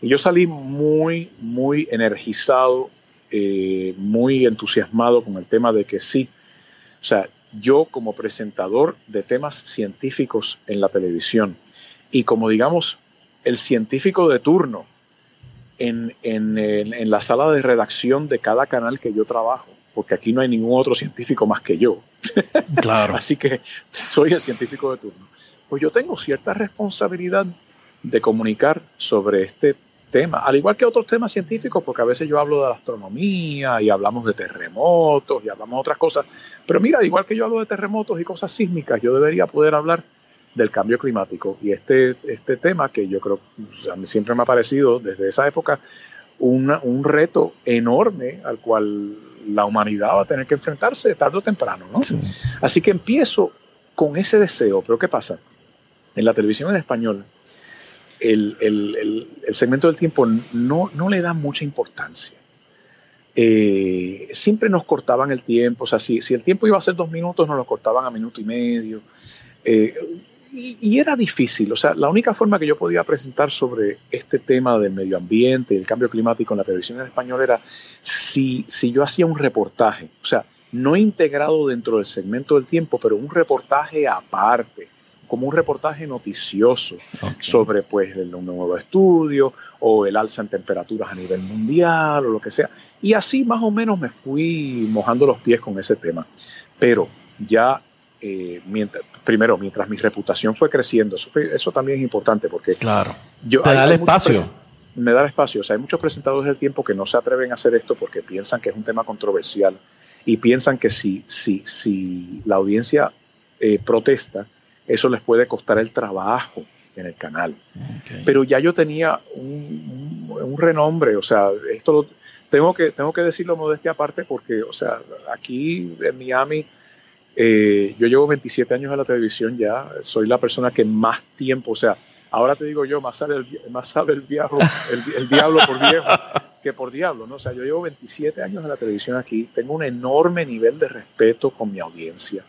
Y yo salí muy, muy energizado, eh, muy entusiasmado con el tema de que sí, o sea, yo como presentador de temas científicos en la televisión y como digamos el científico de turno en, en, la sala de redacción de cada canal que yo trabajo, porque aquí no hay ningún otro científico más que yo. Claro. Así que soy el científico de turno. Pues yo tengo cierta responsabilidad de comunicar sobre este tema, al igual que otros temas científicos, porque a veces yo hablo de la astronomía y hablamos de terremotos y hablamos de otras cosas, pero mira, igual que yo hablo de terremotos y cosas sísmicas, yo debería poder hablar del cambio climático. Y este, este tema que yo creo, siempre me ha parecido desde esa época un reto enorme al cual la humanidad va a tener que enfrentarse tarde o temprano. ¿no? Así que empiezo con ese deseo, pero ¿qué pasa? En la televisión en español, el, el, el, segmento del tiempo no, no, le da mucha importancia. Eh, siempre nos cortaban el tiempo, o sea, si, si, el tiempo iba a ser dos minutos, nos lo cortaban a minuto y medio. Eh, y, era difícil, o sea, la única forma que yo podía presentar sobre este tema del medio ambiente y el cambio climático en la televisión en español era si, si yo hacía un reportaje, o sea, no integrado dentro del segmento del tiempo, pero un reportaje aparte, como un reportaje noticioso sobre pues el, un nuevo estudio o el alza en temperaturas a nivel mundial o lo que sea. Y así más o menos me fui mojando los pies con ese tema. Pero ya eh, mientras, primero, mientras mi reputación fue creciendo, eso, también es importante porque claro. yo, te da el espacio. Me da el espacio. O sea, hay muchos presentadores del tiempo que no se atreven a hacer esto porque piensan que es un tema controversial y piensan que si, si, si la audiencia eh, protesta, eso les puede costar el trabajo en el canal. Pero ya yo tenía un, un, renombre, o sea, esto lo, tengo que, tengo que decirlo modestia aparte porque, o sea, aquí en Miami eh, yo llevo 27 años en la televisión ya, soy la persona que más tiempo, o sea, ahora te digo yo, más sabe el, más sabe el, viejo, el, diablo por viejo que por diablo, ¿no? O sea, yo llevo 27 años en la televisión aquí, tengo un enorme nivel de respeto con mi audiencia.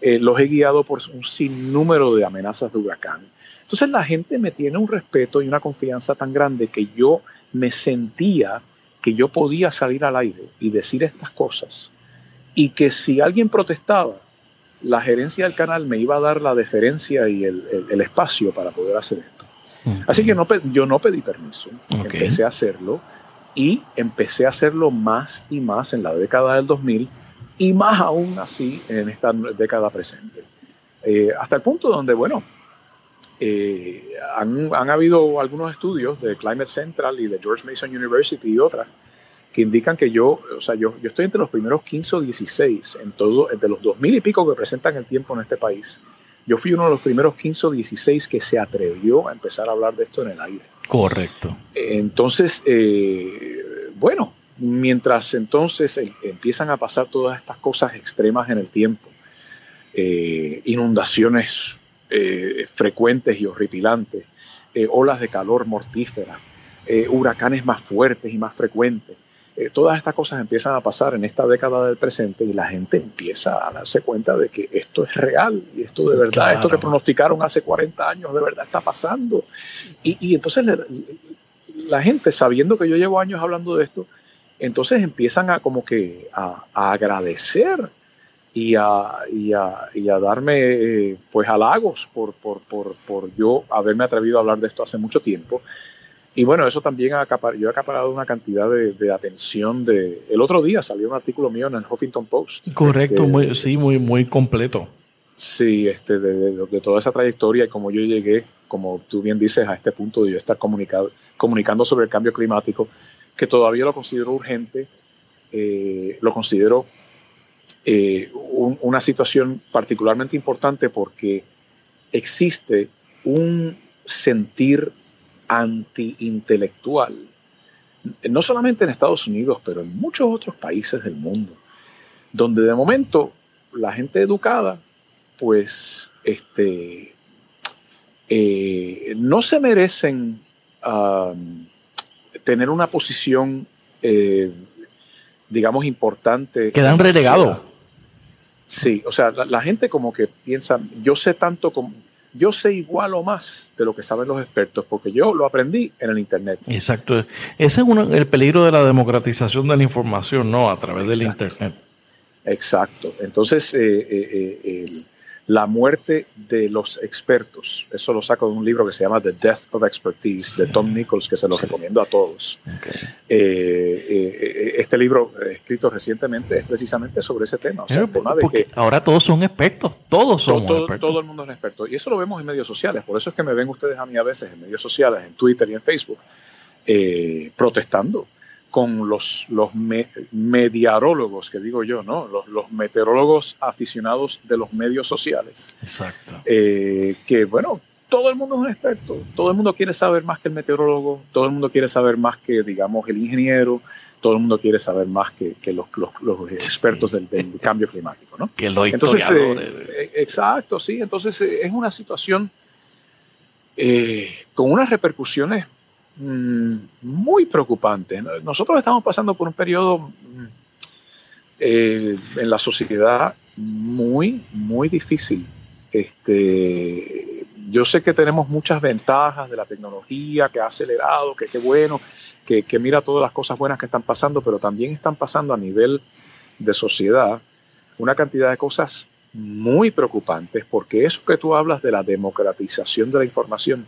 Eh, los he guiado por un sinnúmero de amenazas de huracán. Entonces la gente me tiene un respeto y una confianza tan grande que yo me sentía que yo podía salir al aire y decir estas cosas y que si alguien protestaba, la gerencia del canal me iba a dar la deferencia y el, espacio para poder hacer esto. Así que no, yo no pedí permiso, empecé a hacerlo y empecé a hacerlo más y más en la década del 2000 y más aún así en esta década presente. Eh, hasta el punto donde, bueno, eh, han, han, habido algunos estudios de Climate Central y de George Mason University y otras que indican que yo, o sea, yo, yo estoy entre los primeros 15 o 16 en todo, entre los 2000 y pico que presentan el tiempo en este país. Yo fui uno de los primeros 15 o 16 que se atrevió a empezar a hablar de esto en el aire. Correcto. Entonces, eh, bueno, mientras entonces empiezan a pasar todas estas cosas extremas en el tiempo, eh, inundaciones eh, frecuentes y horripilantes, olas de calor mortíferas, huracanes más fuertes y más frecuentes, eh, todas estas cosas empiezan a pasar en esta década del presente y la gente empieza a darse cuenta de que esto es real y esto de verdad, esto que pronosticaron hace 40 años de verdad está pasando. Y, entonces la, gente, sabiendo que yo llevo años hablando de esto, entonces empiezan a como que a, agradecer y a, y a, y a darme eh, pues halagos por, por, por, por yo haberme atrevido a hablar de esto hace mucho tiempo y bueno, eso también ha yo he acaparado una cantidad de, atención. De, el otro día salió un artículo mío en el Huffington Post. Correcto, este, muy, sí, muy, muy completo. Sí, este, de, toda esa trayectoria y cómo yo llegué, como tú bien dices, a este punto de yo estar comunicado, comunicando sobre el cambio climático, que todavía lo considero urgente, eh, lo considero eh, una situación particularmente importante porque existe un sentir antiintelectual, no solamente en Estados Unidos, pero en muchos otros países del mundo, donde de momento la gente educada, pues, este, eh, no se merecen tener una posición, eh, digamos, importante. Quedan relegados. Sí, o sea, la, gente como que piensa, yo sé tanto como, yo sé igual o más de lo que saben los expertos, porque yo lo aprendí en el Internet. Exacto. Ese es el peligro de la democratización de la información, ¿no? A través del Internet. Exacto. Entonces, eh, eh, eh, la muerte de los expertos, eso lo saco de un libro que se llama The Death of Expertise, de Tom Nichols, que se lo recomiendo a todos. este libro, escrito recientemente, es precisamente sobre ese tema. ahora todos son expertos, todos son todo, expertos. Todo el mundo es experto. Y eso lo vemos en medios sociales. Por eso es que me ven ustedes a mí a veces en medios sociales, en Twitter y en Facebook, protestando con los, los mediarólogos, que digo yo, ¿no? Los, meteorólogos aficionados de los medios sociales. Exacto. Eh, que, bueno, todo el mundo es un experto, todo el mundo quiere saber más que el meteorólogo, todo el mundo quiere saber más que, digamos, el ingeniero, todo el mundo quiere saber más que, los, los, expertos del, cambio climático, ¿no? Que los historiadores. Eh, exacto, sí. Entonces eh, es una situación con unas repercusiones Mm, muy preocupante. Nosotros estamos pasando por un periodo mm, eh, en la sociedad muy, muy difícil. Este, yo sé que tenemos muchas ventajas de la tecnología que ha acelerado, que qué bueno, que, que mira todas las cosas buenas que están pasando, pero también están pasando a nivel de sociedad una cantidad de cosas muy preocupantes, porque eso que tú hablas de la democratización de la información,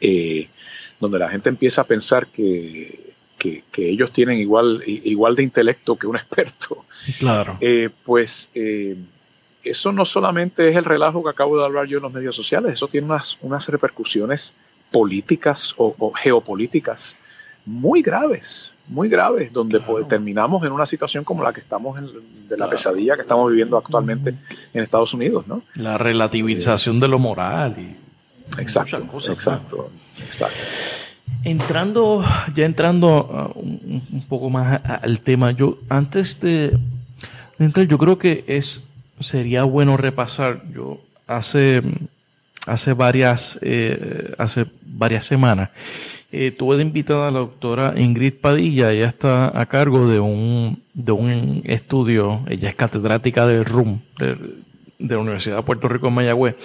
eh, donde la gente empieza a pensar que, ellos tienen igual, igual de intelecto que un experto. Claro. Eh, pues eh, eso no solamente es el relajo que acabo de hablar yo en los medios sociales, eso tiene unas, unas repercusiones políticas o, geopolíticas muy graves, muy graves, donde pues, terminamos en una situación como la que estamos en, de la pesadilla que estamos viviendo actualmente en Estados Unidos, ¿no? La relativización de lo moral y exacto, exacto, exacto. Entrando, ya entrando uh, un, poco más al tema, yo antes de, entrar, yo creo que es sería bueno repasar. Yo hace hace varias eh, hace varias semanas eh, tuve de invitada a la doctora Ingrid Padilla. Ella está a cargo de un de un estudio. Ella es catedrática del RUM, de la Universidad de Puerto Rico en Mayagüez.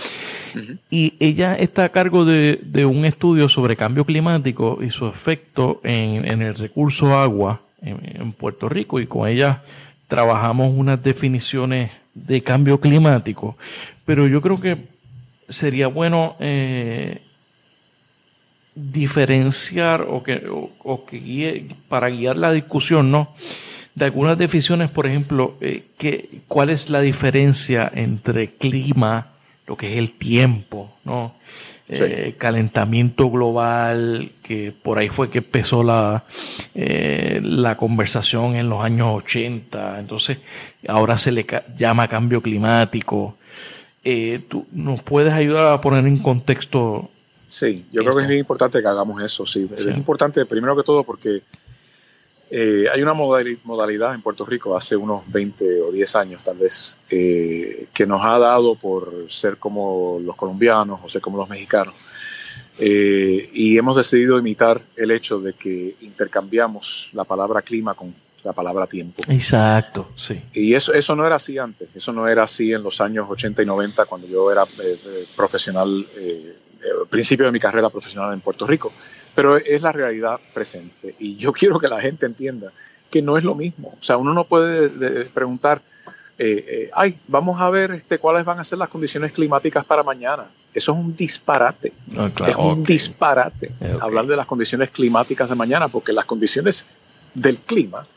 Y ella está a cargo de, un estudio sobre cambio climático y su efecto en, el recurso agua en, Puerto Rico. Y con ella trabajamos unas definiciones de cambio climático. Pero yo creo que sería bueno eh, diferenciar o que, o, que guíe, para guiar la discusión, ¿no? De algunas definiciones, por ejemplo, eh, ¿cuál es la diferencia entre clima, lo que es el tiempo, ¿no? Eh, calentamiento global, que por ahí fue que empezó la, eh, la conversación en los años 80, entonces ahora se le llama cambio climático. ¿Tú nos puedes ayudar a poner en contexto? Sí, yo creo que es muy importante que hagamos eso, sí. Es importante, primero que todo, porque eh, hay una modalidad en Puerto Rico hace unos 20 o 10 años tal vez eh, que nos ha dado por ser como los colombianos o ser como los mexicanos eh, y hemos decidido imitar el hecho de que intercambiamos la palabra clima con la palabra tiempo. Exacto, sí. Y eso, eso no era así antes, eso no era así en los años 80 y 90 cuando yo era profesional, principio de mi carrera profesional en Puerto Rico pero es la realidad presente. Y yo quiero que la gente entienda que no es lo mismo. O sea, uno no puede preguntar, eh, eh, ay, vamos a ver este, cuáles van a ser las condiciones climáticas para mañana. Eso es un disparate. Ah, es un disparate hablar de las condiciones climáticas de mañana, porque las condiciones del clima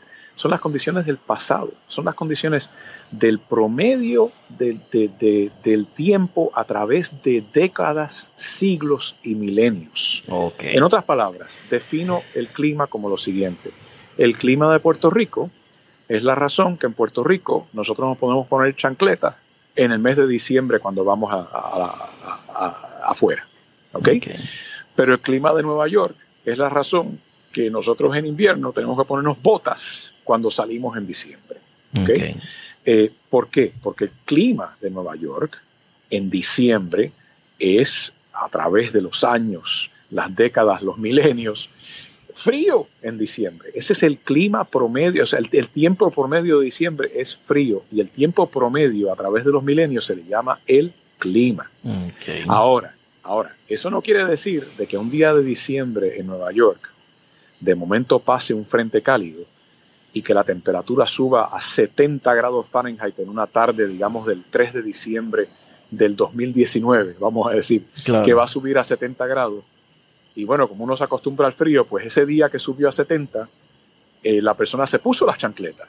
son las condiciones del pasado, son las condiciones del promedio del, tiempo a través de décadas, siglos y milenios. En otras palabras, defino el clima como lo siguiente. El clima de Puerto Rico es la razón que en Puerto Rico nosotros nos podemos poner chancleta en el mes de diciembre cuando vamos a, afuera. Pero el clima de Nueva York es la razón que nosotros en invierno tenemos que ponernos botas cuando salimos en diciembre. Eh, ¿Por qué? Porque el clima de Nueva York en diciembre es, a través de los años, las décadas, los milenios, frío en diciembre. Ese es el clima promedio, o sea, el, el, tiempo promedio de diciembre es frío y el tiempo promedio a través de los milenios se le llama el clima. Ahora, ahora, eso no quiere decir de que un día de diciembre en Nueva York de momento pase un frente cálido y que la temperatura suba a 70 grados Fahrenheit en una tarde, digamos, del 3 de diciembre del 2019, vamos a decir, que va a subir a 70 grados. Y bueno, como uno se acostumbra al frío, pues ese día que subió a 70, eh, la persona se puso las chancletas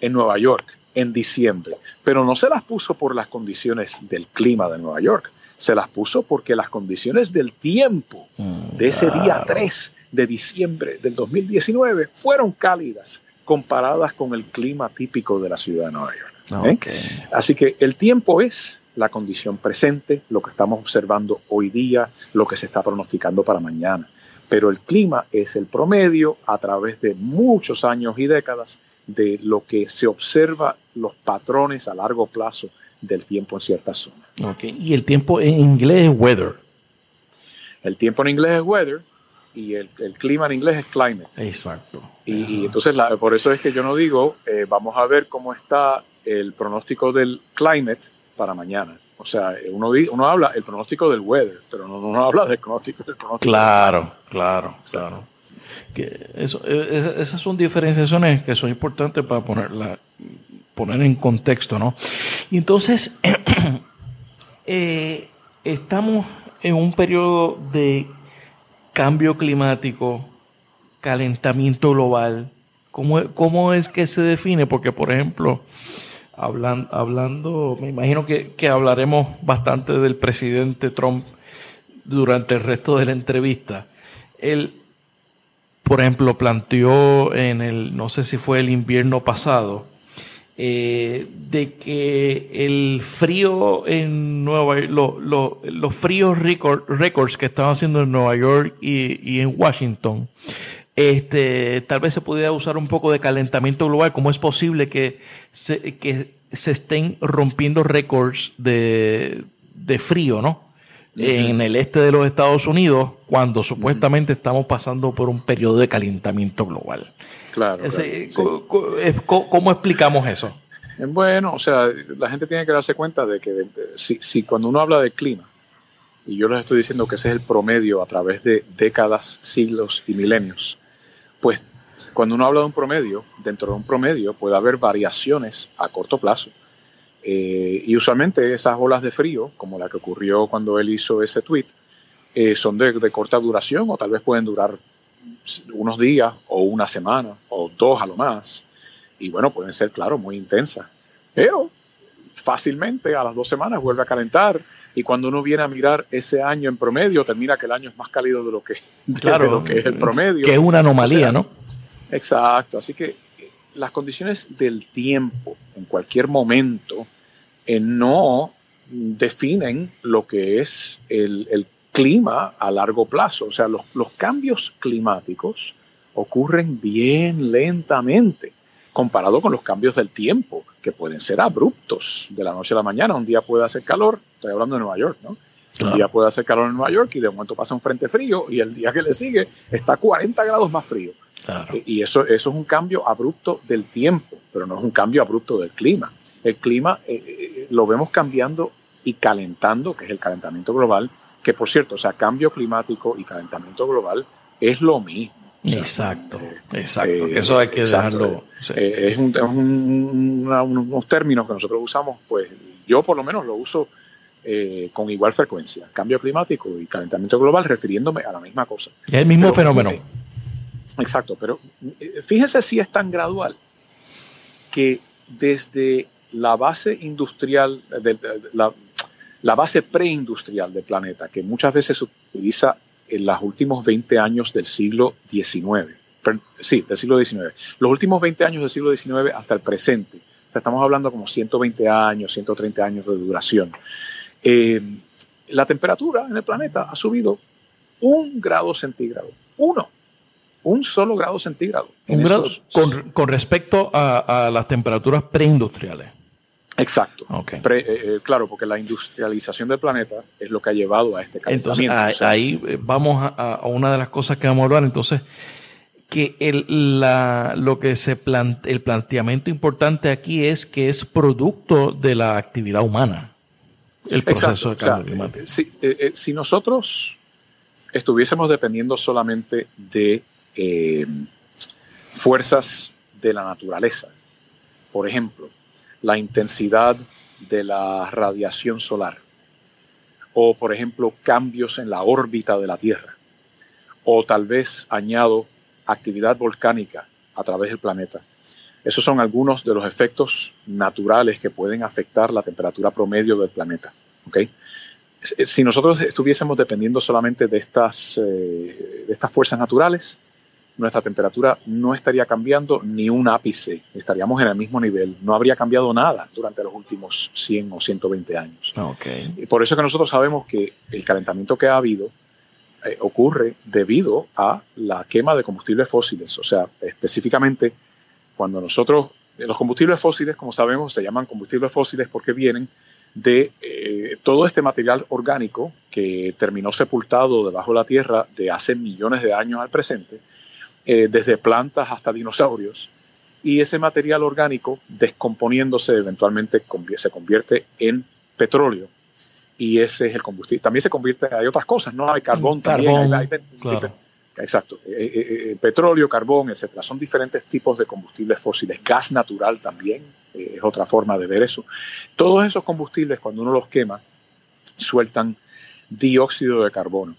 en Nueva York en diciembre, pero no se las puso por las condiciones del clima de Nueva York, se las puso porque las condiciones del tiempo mm, de ese día 3 de diciembre del 2019 fueron cálidas comparadas con el clima típico de la ciudad de Nueva York. ¿eh? Así que el tiempo es la condición presente, lo que estamos observando hoy día, lo que se está pronosticando para mañana. Pero el clima es el promedio a través de muchos años y décadas de lo que se observa los patrones a largo plazo del tiempo en ciertas zonas. Y el tiempo en inglés es weather. El tiempo en inglés es weather y el, clima en inglés es climate. Exacto. Y, entonces por eso es que yo no digo, eh, vamos a ver cómo está el pronóstico del climate para mañana. O sea, uno, uno habla el pronóstico del weather, pero no, no habla del pronóstico del pronóstico. Claro, claro, claro. Que eso, e, e, esas son diferenciaciones que son importantes para ponerla, poner en contexto, ¿no? Y entonces, eh, estamos en un periodo de cambio climático, calentamiento global. ¿Cómo, ¿Cómo es que se define? Porque, por ejemplo, hablando, hablando me imagino que, que hablaremos bastante del presidente Trump durante el resto de la entrevista. Él, por ejemplo, planteó en el, no sé si fue el invierno pasado, eh, de que el frío en Nueva York, los fríos récords que estaban haciendo en Nueva York y, y en Washington, este, tal vez se pudiera usar un poco de calentamiento global. ¿Cómo es posible que se, que se estén rompiendo récords de, de frío, ¿no? En el este de los Estados Unidos, cuando supuestamente estamos pasando por un periodo de calentamiento global. Claro. ¿cómo, explicamos eso? Bueno, o sea, la gente tiene que darse cuenta de que si, si cuando uno habla de clima, y yo les estoy diciendo que ese es el promedio a través de décadas, siglos y milenios, pues cuando uno habla de un promedio, dentro de un promedio puede haber variaciones a corto plazo. Eh, y usualmente esas olas de frío, como la que ocurrió cuando él hizo ese tweet, eh, son de, corta duración o tal vez pueden durar unos días o una semana o dos a lo más. Y bueno, pueden ser, claro, muy intensas. Pero fácilmente a las dos semanas vuelve a calentar y cuando uno viene a mirar ese año en promedio, termina que el año es más cálido de lo que, lo que es el promedio. Que es una anomalía, ¿no? Exacto, así que eh, las condiciones del tiempo en cualquier momento eh, no definen lo que es el, clima a largo plazo. O sea, los, los cambios climáticos ocurren bien lentamente comparado con los cambios del tiempo, que pueden ser abruptos de la noche a la mañana. Un día puede hacer calor, estoy hablando de Nueva York, ¿no? Un día puede hacer calor en Nueva York y de momento pasa un frente frío y el día que le sigue está 40 grados más frío. Y eso, eso es un cambio abrupto del tiempo, pero no es un cambio abrupto del clima. El clima eh, eh, lo vemos cambiando y calentando, que es el calentamiento global, que por cierto, o sea, cambio climático y calentamiento global es lo mismo exacto, exacto. Eh, eso hay que dejarlo. Eh, es, un, unos términos que nosotros usamos, pues yo por lo menos lo uso eh, con igual frecuencia. Cambio climático y calentamiento global, refiriéndome a la misma cosa. Es el mismo fenómeno. exacto, pero fíjese si es tan gradual que desde la base industrial, de, la, la base preindustrial del planeta, que muchas veces se utiliza en los últimos 20 años del siglo XIX. Sí, del siglo XIX. Los últimos 20 años del siglo XIX hasta el presente. estamos hablando como 120 años, 130 años de duración. Eh, la temperatura en el planeta ha subido un grado centígrado. Uno. Un solo grado centígrado. Un grado con, respecto a, a las temperaturas preindustriales. Exacto. Eh, eh, claro, porque la industrialización del planeta es lo que ha llevado a este calentamiento. Entonces, ahí eh, vamos a, una de las cosas que vamos a hablar. Entonces, que el, la, lo que se el planteamiento importante aquí es que es producto de la actividad humana. el proceso de cambio climático. Si, eh, eh, si, nosotros estuviésemos dependiendo solamente de eh, fuerzas de la naturaleza, por ejemplo, la intensidad de la radiación solar, o por ejemplo cambios en la órbita de la Tierra, o tal vez añado actividad volcánica a través del planeta. Esos son algunos de los efectos naturales que pueden afectar la temperatura promedio del planeta. ¿okay? Si nosotros estuviésemos dependiendo solamente de estas, eh, de estas fuerzas naturales, nuestra temperatura no estaría cambiando ni un ápice, estaríamos en el mismo nivel, no habría cambiado nada durante los últimos 100 o 120 años. Okay. Y por eso es que nosotros sabemos que el calentamiento que ha habido eh, ocurre debido a la quema de combustibles fósiles, o sea, específicamente cuando nosotros, los combustibles fósiles, como sabemos, se llaman combustibles fósiles porque vienen de eh, todo este material orgánico que terminó sepultado debajo de la tierra de hace millones de años al presente, eh, desde plantas hasta dinosaurios, y ese material orgánico, descomponiéndose, eventualmente se convierte en petróleo, y ese es el combustible. También se convierte, hay otras cosas, ¿no? Hay carbón, también, claro. Exacto. Eh, eh, eh, petróleo, carbón, etcétera. Son diferentes tipos de combustibles fósiles. Gas natural también es otra forma de ver eso. Todos esos combustibles, cuando uno los quema, sueltan dióxido de carbono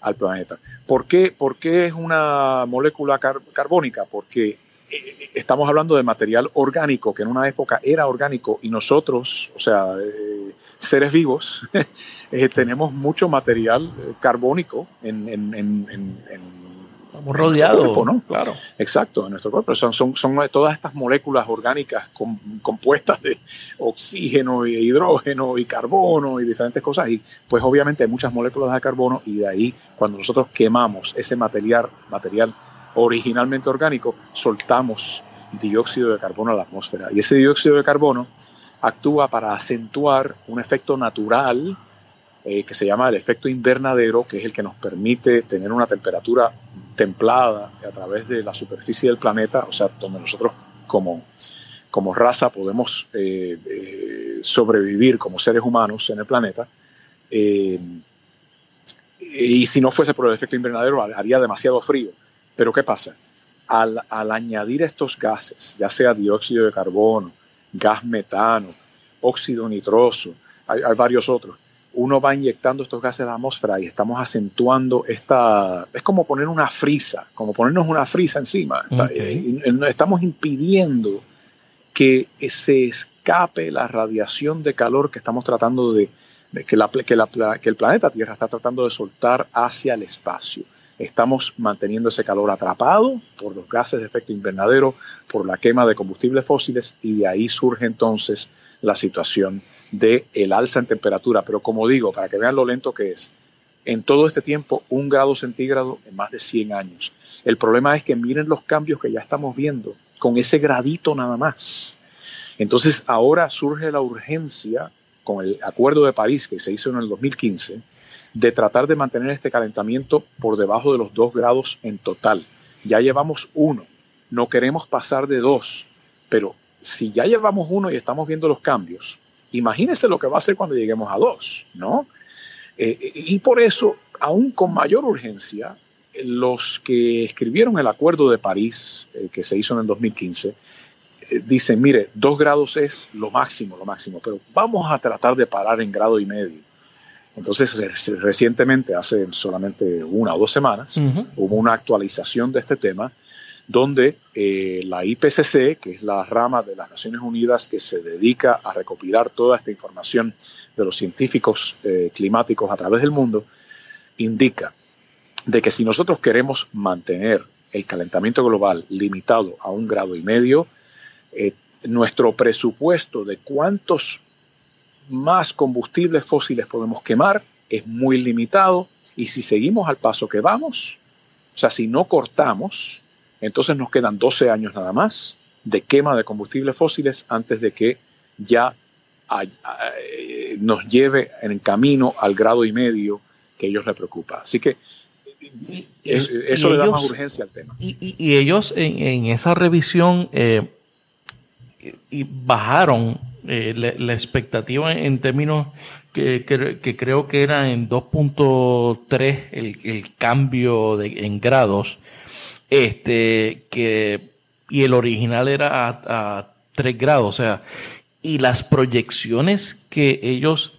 al planeta. ¿Por qué, ¿Por qué es una molécula carbónica? Porque estamos hablando de material orgánico, que en una época era orgánico, y nosotros, o sea, seres vivos, tenemos mucho material carbónico en, en, en Estamos rodeados. ¿no? Claro. Exacto, en nuestro cuerpo. Son, son, son todas estas moléculas orgánicas compuestas de oxígeno y hidrógeno y carbono y diferentes cosas. Y pues obviamente hay muchas moléculas de carbono y de ahí cuando nosotros quemamos ese material, material originalmente orgánico, soltamos dióxido de carbono a la atmósfera. Y ese dióxido de carbono actúa para acentuar un efecto natural eh, que se llama el efecto invernadero, que es el que nos permite tener una temperatura templada a través de la superficie del planeta, o sea, donde nosotros como, como raza podemos eh, eh, sobrevivir como seres humanos en el planeta. Y si no fuese por el efecto invernadero, haría demasiado frío. Pero ¿qué pasa? Al, al añadir estos gases, ya sea dióxido de carbono, gas metano, óxido nitroso, hay varios otros, uno va inyectando estos gases a la atmósfera y estamos acentuando esta, es como poner una frisa, como ponernos una frisa encima. Estamos impidiendo que se escape la radiación de calor que estamos tratando de, que, la, que, que el planeta Tierra está tratando de soltar hacia el espacio. Estamos manteniendo ese calor atrapado por los gases de efecto invernadero, por la quema de combustibles fósiles y de ahí surge entonces la situación de el alza en temperatura. Pero como digo, para que vean lo lento que es, en todo este tiempo, un grado centígrado en más de 100 años. El problema es que miren los cambios que ya estamos viendo con ese gradito nada más. Entonces ahora surge la urgencia con el Acuerdo de París que se hizo en el 2015 de tratar de mantener este calentamiento por debajo de los 2 grados en total. Ya llevamos uno, no queremos pasar de dos, pero si ya llevamos uno y estamos viendo los cambios, imagínense lo que va a ser cuando lleguemos a dos, ¿no? Eh, y por eso, aún con mayor urgencia, los que escribieron el Acuerdo de París, eh, que se hizo en el 2015, eh, dicen, mire, dos grados es lo máximo, lo máximo, pero vamos a tratar de parar en grado y medio. Entonces, recientemente, hace solamente una o dos semanas, hubo una actualización de este tema donde eh, la IPCC, que es la rama de las Naciones Unidas que se dedica a recopilar toda esta información de los científicos eh, climáticos a través del mundo, indica de que si nosotros queremos mantener el calentamiento global limitado a un grado y medio, eh, nuestro presupuesto de cuántos más combustibles fósiles podemos quemar es muy limitado y si seguimos al paso que vamos, o sea, si no cortamos, entonces nos quedan 12 años nada más de quema de combustibles fósiles antes de que ya eh, nos lleve en camino al grado y medio que ellos les preocupa. Así que eso le da más urgencia al tema. Y, ellos en, esa revisión eh, bajaron eh, la, expectativa en términos que, creo que era en 2.3 el, el, cambio de, en grados, este, que, y el original era a, 3 grados, o sea, y las proyecciones que ellos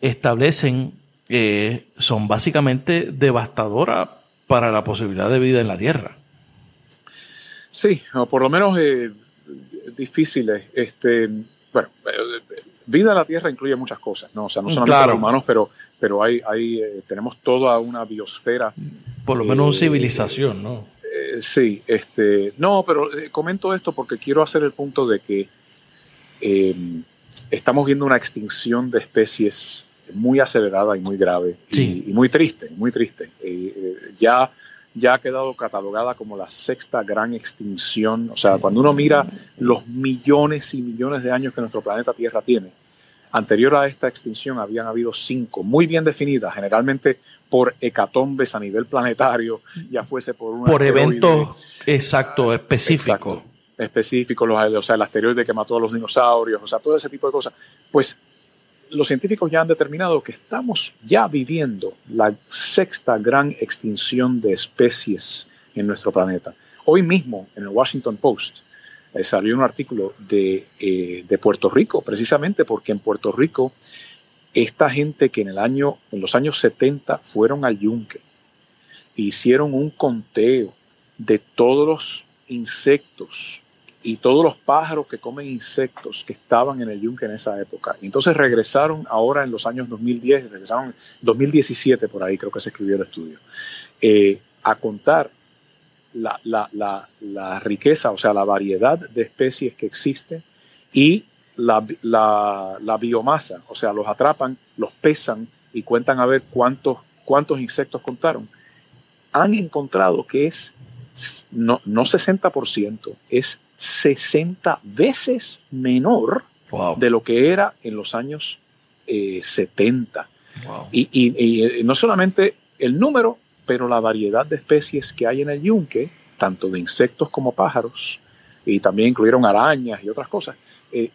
establecen eh, son básicamente devastadoras para la posibilidad de vida en la Tierra. Sí, o por lo menos eh, difíciles. Este, bueno, eh, vida en la Tierra incluye muchas cosas, ¿no? O sea, no solamente los humanos, pero, pero hay, hay eh, tenemos toda una biosfera. Por lo menos una civilización, ¿no? Sí, este, no, pero comento esto porque quiero hacer el punto de que em, estamos viendo una extinción de especies muy acelerada y muy grave y, muy triste, muy triste. ya ya ha quedado catalogada como la sexta gran extinción. O sea, cuando uno mira los millones y millones de años que nuestro planeta Tierra tiene, anterior a esta extinción habían habido cinco, muy bien definidas, generalmente por hecatombes a nivel planetario, ya fuese por un... Por eventos exacto, específicos. Específicos, o sea, el asteroide que mató a los dinosaurios, o sea, todo ese tipo de cosas. Pues los científicos ya han determinado que estamos ya viviendo la sexta gran extinción de especies en nuestro planeta. Hoy mismo, en el Washington Post, eh, salió un artículo de, eh, de, Puerto Rico, precisamente porque en Puerto Rico, esta gente que en, el año, en los años 70 fueron al yunque, hicieron un conteo de todos los insectos y todos los pájaros que comen insectos que estaban en el yunque en esa época. Entonces regresaron ahora en los años 2010, regresaron en 2017 por ahí, creo que se escribió el estudio, eh, a contar la, la, riqueza, o sea, la variedad de especies que existe y la, biomasa, o sea, los atrapan, los pesan y cuentan a ver cuántos, cuántos insectos contaron. Han encontrado que es no, no 60%, es 60 veces menor de lo que era en los años 70. Eh, y, eh, no solamente el número, pero la variedad de especies que hay en el yunque, tanto de insectos como pájaros, y también incluyeron arañas y otras cosas, eh,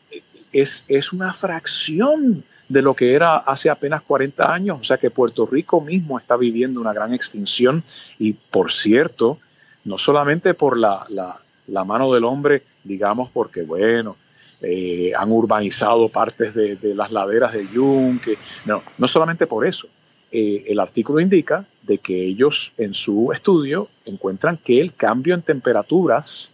es, es una fracción de lo que era hace apenas 40 años. O sea que Puerto Rico mismo está viviendo una gran extinción y, por cierto, no solamente por la, la mano del hombre, digamos, porque, bueno, eh, han urbanizado partes de, las laderas de Yunque. No, no solamente por eso. Eh, el artículo indica de que ellos en su estudio encuentran que el cambio en temperaturas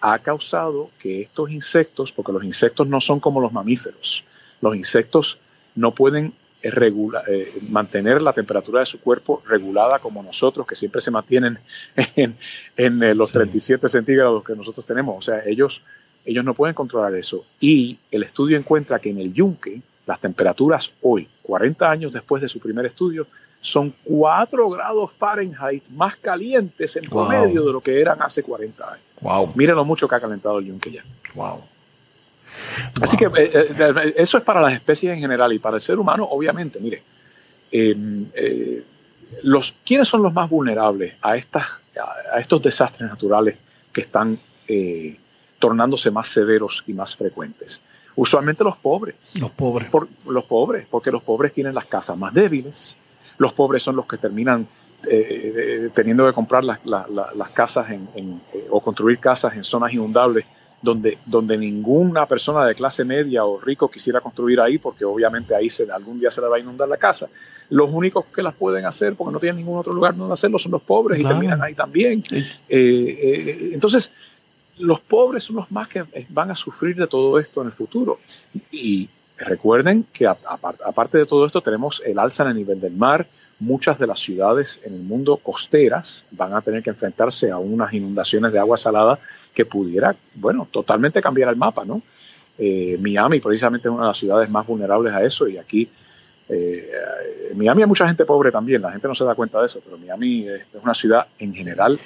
ha causado que estos insectos, porque los insectos no son como los mamíferos, los insectos no pueden eh, mantener la temperatura de su cuerpo regulada como nosotros, que siempre se mantienen en, eh, los 37 centígrados que nosotros tenemos. O sea, ellos, ellos no pueden controlar eso. Y el estudio encuentra que en el yunque, las temperaturas hoy, 40 años después de su primer estudio, son 4 grados Fahrenheit más calientes en promedio de lo que eran hace 40 años. Wow. Miren lo mucho que ha calentado el yunque ya. Wow. Así que eh, eh, eso es para las especies en general y para el ser humano, obviamente. Mire, eh, los, ¿quiénes son los más vulnerables a, estas, a, estos desastres naturales que están tornándose más severos y más frecuentes? Usualmente los pobres. Los pobres. los pobres, porque los pobres tienen las casas más débiles. Los pobres son los que terminan teniendo que comprar las, casas o construir casas en zonas inundables donde, donde ninguna persona de clase media o rico quisiera construir ahí, porque obviamente ahí se, algún día se le va a inundar la casa. Los únicos que las pueden hacer, porque no tienen ningún otro lugar donde hacerlo, son los pobres y terminan ahí también. Eh, eh, entonces, los pobres son los más que van a sufrir de todo esto en el futuro. Y recuerden que aparte de todo esto tenemos el alza en el nivel del mar, muchas de las ciudades en el mundo costeras van a tener que enfrentarse a unas inundaciones de agua salada que pudiera, bueno, totalmente cambiar el mapa, ¿no? Eh, Miami precisamente es una de las ciudades más vulnerables a eso y aquí eh, en Miami hay mucha gente pobre también, la gente no se da cuenta de eso, pero Miami es, una ciudad en general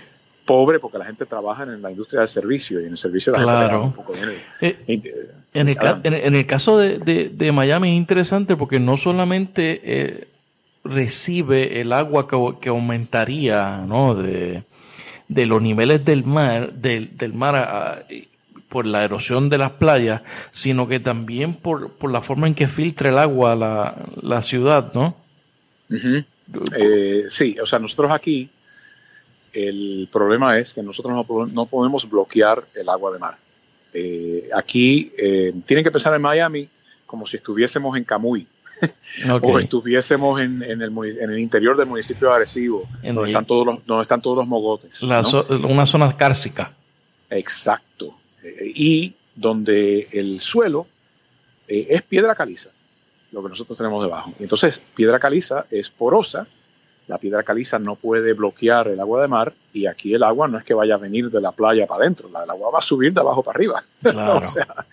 pobre porque la gente trabaja en la industria del servicio y en el servicio de la gente un poco bien. Eh, en, el, en, el, caso de, de, Miami es interesante porque no solamente recibe el agua que, aumentaría ¿no? de, de, los niveles del mar, del, del mar por la erosión de las playas, sino que también por, la forma en que filtra el agua la, la ciudad, ¿no? Eh, sí, o sea, nosotros aquí el problema es que nosotros no, podemos bloquear el agua de mar. Eh, aquí eh, tienen que pensar en Miami como si estuviésemos en Camuy. O estuviésemos en, el, interior del municipio de Arecibo, donde, están todos los, donde están todos los mogotes. una zona cárcica. Exacto. Eh, y donde el suelo es piedra caliza, lo que nosotros tenemos debajo. Entonces, piedra caliza es porosa, la piedra caliza no puede bloquear el agua de mar y aquí el agua no es que vaya a venir de la playa para adentro, el agua va a subir de abajo para arriba. o sea,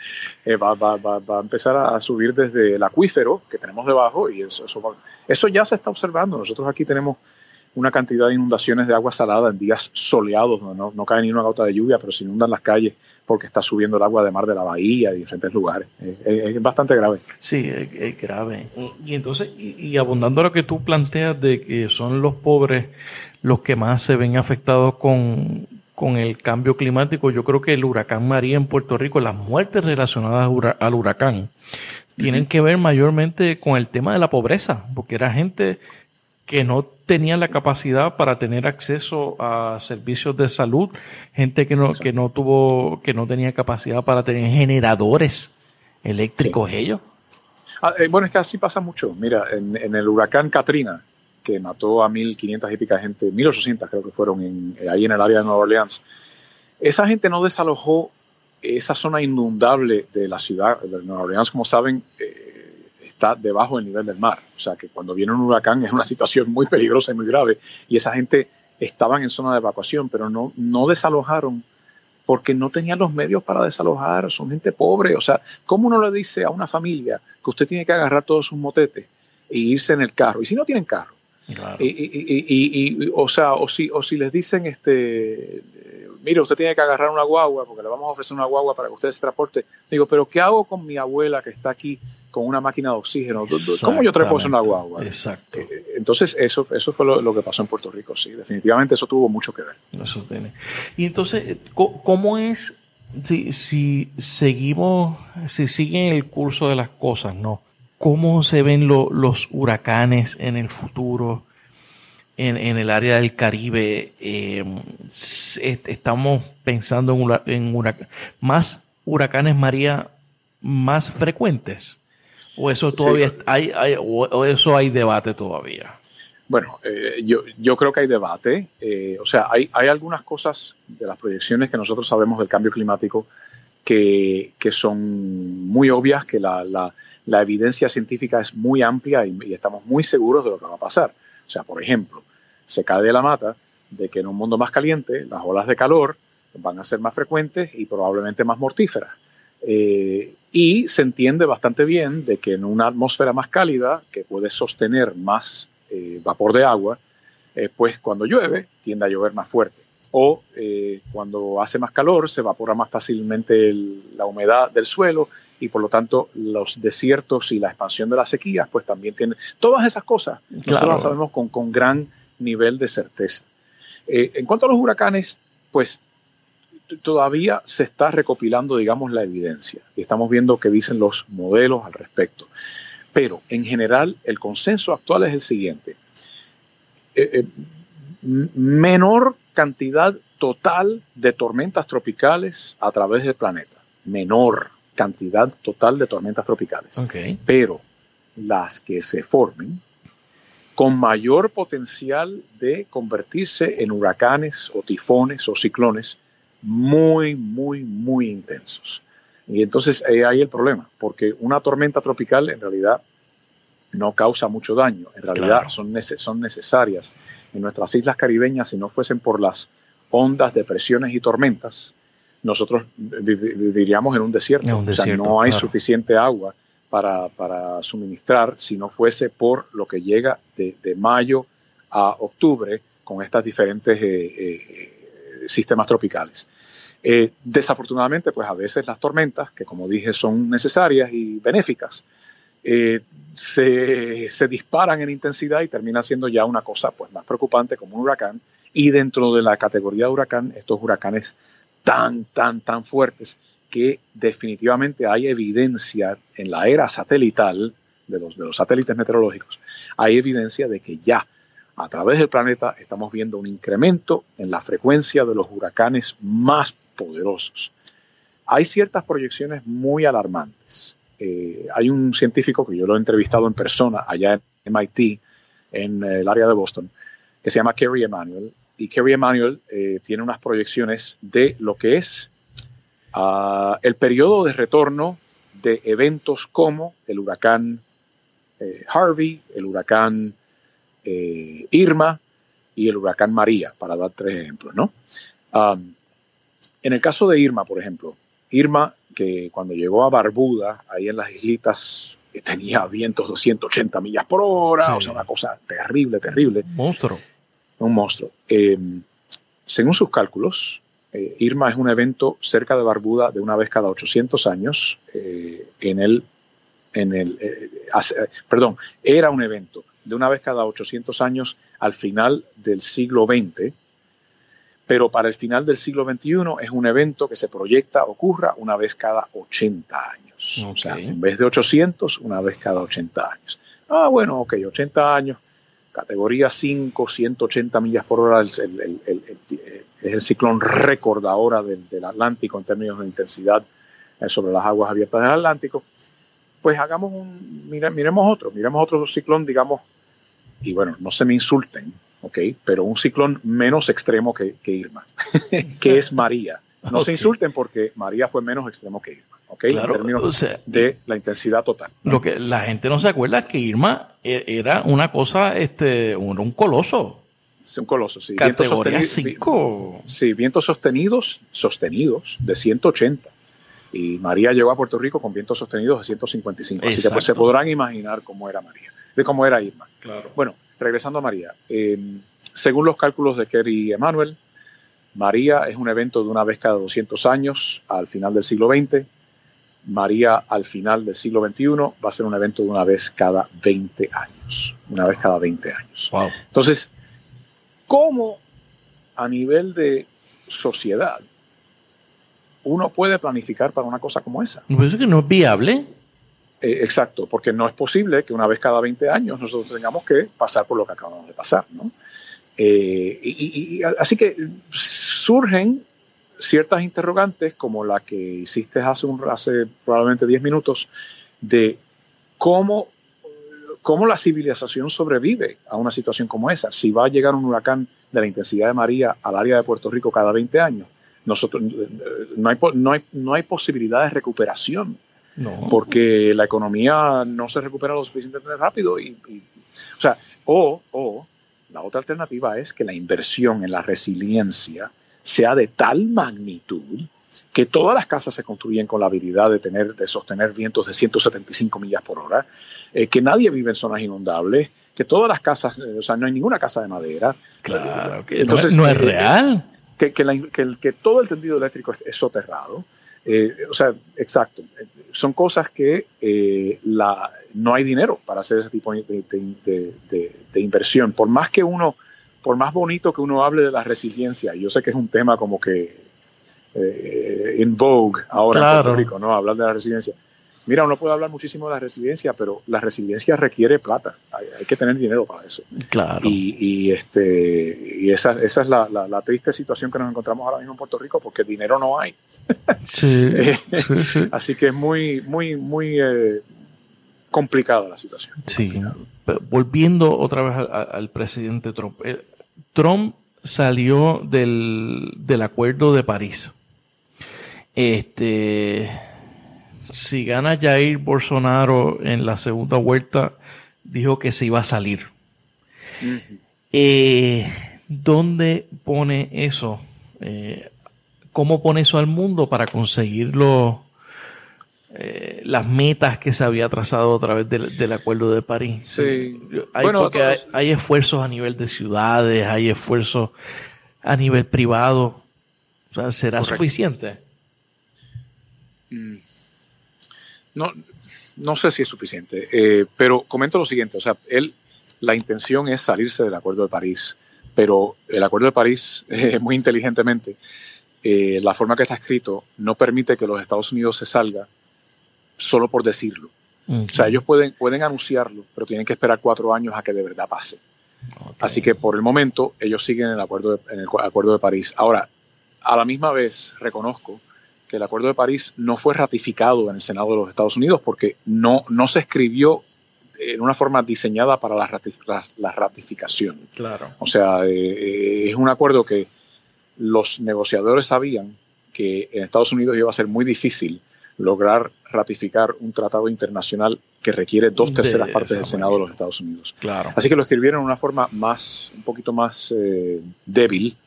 eh, va, a empezar a subir desde el acuífero que tenemos debajo y eso, eso, eso ya se está observando. Nosotros aquí tenemos una cantidad de inundaciones de agua salada en días soleados, no, no, cae ni una gota de lluvia, pero se inundan las calles porque está subiendo el agua de mar de la bahía y diferentes lugares. Es, bastante grave. Sí, es, grave. Y, entonces, y, abundando a lo que tú planteas de que son los pobres los que más se ven afectados con, con el cambio climático, yo creo que el huracán María en Puerto Rico, las muertes relacionadas al huracán, tienen que ver mayormente con el tema de la pobreza, porque era gente que no tenían la capacidad para tener acceso a servicios de salud, gente que no, que no tuvo, que no tenía capacidad para tener generadores eléctricos ellos. Ah, eh, bueno, es que así pasa mucho. Mira, en, el huracán Katrina, que mató a 1.500 y pica gente, 1.800 creo que fueron en, ahí en el área de Nueva Orleans, esa gente no desalojó esa zona inundable de la ciudad de Nueva Orleans, como saben, eh, está debajo del nivel del mar. O sea que cuando viene un huracán es una situación muy peligrosa y muy grave. Y esa gente estaban en zona de evacuación, pero no, no desalojaron porque no tenían los medios para desalojar, son gente pobre. O sea, ¿cómo uno le dice a una familia que usted tiene que agarrar todos sus motetes e irse en el carro? Y si no tienen carro, y, o sea, o si, o si les dicen, este, mire, usted tiene que agarrar una guagua porque le vamos a ofrecer una guagua para que usted se transporte. Digo, pero ¿qué hago con mi abuela que está aquí con una máquina de oxígeno? ¿Cómo yo trepo una guagua? Exacto. Eh, entonces, eso, eso fue lo, que pasó en Puerto Rico, sí. Definitivamente eso tuvo mucho que ver. Eso tiene. Y entonces, ¿cómo es si, si seguimos, si siguen el curso de las cosas, no? ¿Cómo se ven los huracanes en el futuro? En, el área del Caribe, eh, estamos pensando en, más huracanes María más frecuentes. ¿O eso todavía hay, o, eso hay debate todavía? Bueno, eh, yo, yo creo que hay debate. Eh, o sea, hay, hay algunas cosas de las proyecciones que nosotros sabemos del cambio climático que, son muy obvias, que la, la, evidencia científica es muy amplia y, estamos muy seguros de lo que va a pasar. O sea, por ejemplo, se cae de la mata de que en un mundo más caliente las olas de calor van a ser más frecuentes y probablemente más mortíferas. Eh, y se entiende bastante bien de que en una atmósfera más cálida, que puede sostener más eh, vapor de agua, eh, pues cuando llueve tiende a llover más fuerte o eh, cuando hace más calor se evapora más fácilmente la humedad del suelo y por lo tanto los desiertos y la expansión de las sequías pues también tienen todas esas cosas. Nosotros las sabemos con, con, gran nivel de certeza. Eh, en cuanto a los huracanes pues todavía se está recopilando digamos la evidencia. Y estamos viendo qué dicen los modelos al respecto. Pero en general el consenso actual es el siguiente. Eh, menor cantidad total de tormentas tropicales a través del planeta. Menor cantidad total de tormentas tropicales. Pero las que se formen con mayor potencial de convertirse en huracanes o tifones o ciclones muy, muy, muy intensos. Y entonces ahí hay el problema, porque una tormenta tropical en realidad no causa mucho daño. En realidad son, son necesarias en nuestras islas caribeñas, si no fuesen por las ondas, depresiones y tormentas, nosotros viviríamos en un desierto. o sea, no hay suficiente agua para, suministrar si no fuese por lo que llega de, mayo a octubre con estas diferentes eh, eh, sistemas tropicales. Eh, desafortunadamente, pues a veces las tormentas, que como dije son necesarias y benéficas, eh, se, disparan en intensidad y termina siendo ya una cosa pues, más preocupante como un huracán. Y dentro de la categoría de huracán, estos huracanes tan, tan, tan fuertes que definitivamente hay evidencia en la era satelital de los, de los satélites meteorológicos, hay evidencia de que ya a través del planeta estamos viendo un incremento en la frecuencia de los huracanes más poderosos. Hay ciertas proyecciones muy alarmantes. Eh, hay un científico que yo lo he entrevistado en persona allá en MIT, en el área de Boston, que se llama Kerry Emanuel. Y Kerry Emanuel eh, tiene unas proyecciones de lo que es ah, el periodo de retorno de eventos como el huracán eh, Harvey, el huracán eh, Irma y el huracán María, para dar tres ejemplos, ¿no? en el caso de Irma, por ejemplo, Irma, que cuando llegó a Barbuda, ahí en las islitas, tenía vientos 280 millas por hora, o sea, una cosa terrible, terrible. Monstruo. Un monstruo. Em, según sus cálculos, eh, Irma es un evento cerca de Barbuda de una vez cada 800 años. Eh, en el, en el, perdón, era un evento de una vez cada 800 años al final del siglo XX, pero para el final del siglo XXI es un evento que se proyecta ocurra una vez cada 80 años. O sea, en vez de 800, una vez cada 80 años. Ah, bueno, ok, 80 años, categoría 5, 180 millas por hora, es el ciclón récord ahora del, del, Atlántico en términos de intensidad eh, sobre las aguas abiertas del Atlántico pues hagamos un, miremos otro, miremos otro ciclón, digamos, y bueno, no se me insulten, ¿ok? Pero un ciclón menos extremo que, Irma, que es María. No se insulten porque María fue menos extremo que Irma, ¿ok? en términos de la intensidad total. Lo que la gente no se acuerda es que Irma e, era una cosa, este, un, coloso. Es un coloso, sí. Categoría 5. Sí, vientos sostenidos, sostenidos, de 180 y María llegó a Puerto Rico con vientos sostenidos de 155. Así que pues, se podrán imaginar cómo era María, de cómo era Irma. Claro. Bueno, regresando a María. Em, según los cálculos de Kerry y Emanuel, María es un evento de una vez cada 200 años al final del siglo XX. María al final del siglo XXI va a ser un evento de una vez cada 20 años. Una vez cada 20 años. Wow. Entonces, ¿cómo a nivel de sociedad uno puede planificar para una cosa como esa. Pues que no es viable. Eh, exacto, porque no es posible que una vez cada 20 años nosotros tengamos que pasar por lo que acabamos de pasar. ¿no? Eh, y, así que surgen ciertas interrogantes como la que hiciste hace, un, hace probablemente 10 minutos de cómo, cómo la civilización sobrevive a una situación como esa. Si va a llegar un huracán de la intensidad de María al área de Puerto Rico cada 20 años, nosotros no hay, no hay, no hay posibilidad de recuperación. Porque la economía no se recupera lo suficientemente rápido. Y, o sea, o, o la otra alternativa es que la inversión en la resiliencia sea de tal magnitud que todas las casas se construyen con la habilidad de tener, de sostener vientos de 175 millas por hora, eh, que nadie vive en zonas inundables, que todas las casas, eh, o sea, no hay ninguna casa de madera. Claro, que Entonces, no, es, no es eh, real que, que, todo el tendido eléctrico es, soterrado. Eh, o sea, exacto. Son cosas que eh, la, no hay dinero para hacer ese tipo de, inversión. Por más que uno, por más bonito que uno hable de la resiliencia, yo sé que es un tema como que eh, en vogue ahora en Puerto Rico, ¿no? Hablar de la resiliencia. Mira, uno puede hablar muchísimo de la resiliencia, pero la resiliencia requiere plata. Hay, que tener dinero para eso. Claro. Y, este, y esa, esa es la, la, triste situación que nos encontramos ahora mismo en Puerto Rico, porque dinero no hay. Sí, sí, Así que es muy, muy, muy eh, complicada la situación. Sí. Volviendo otra vez al, presidente Trump. Eh, Trump salió del, del acuerdo de París. Este si gana Jair Bolsonaro en la segunda vuelta, dijo que se iba a salir. Eh, ¿Dónde pone eso? Eh, ¿Cómo pone eso al mundo para conseguir eh, las metas que se había trazado a través del, Acuerdo de París? Sí. Hay, bueno, hay, esfuerzos a nivel de ciudades, hay esfuerzos a nivel privado. O sea, ¿será suficiente? Mm. No, no sé si es suficiente, eh, pero comento lo siguiente, o sea, él, la intención es salirse del Acuerdo de París, pero el Acuerdo de París, eh, muy inteligentemente, eh, la forma que está escrito no permite que los Estados Unidos se salga solo por decirlo. O sea, ellos pueden, pueden anunciarlo, pero tienen que esperar cuatro años a que de verdad pase. Así que por el momento ellos siguen en el, acuerdo de, en el Acuerdo de París. Ahora, a la misma vez reconozco que el Acuerdo de París no fue ratificado en el Senado de los Estados Unidos porque no, no se escribió en una forma diseñada para la, ratificación. Claro. O sea, eh, es un acuerdo que los negociadores sabían que en Estados Unidos iba a ser muy difícil lograr ratificar un tratado internacional que requiere dos terceras partes del Senado de los Estados Unidos. Claro. Así que lo escribieron de una forma más, un poquito más eh, débil.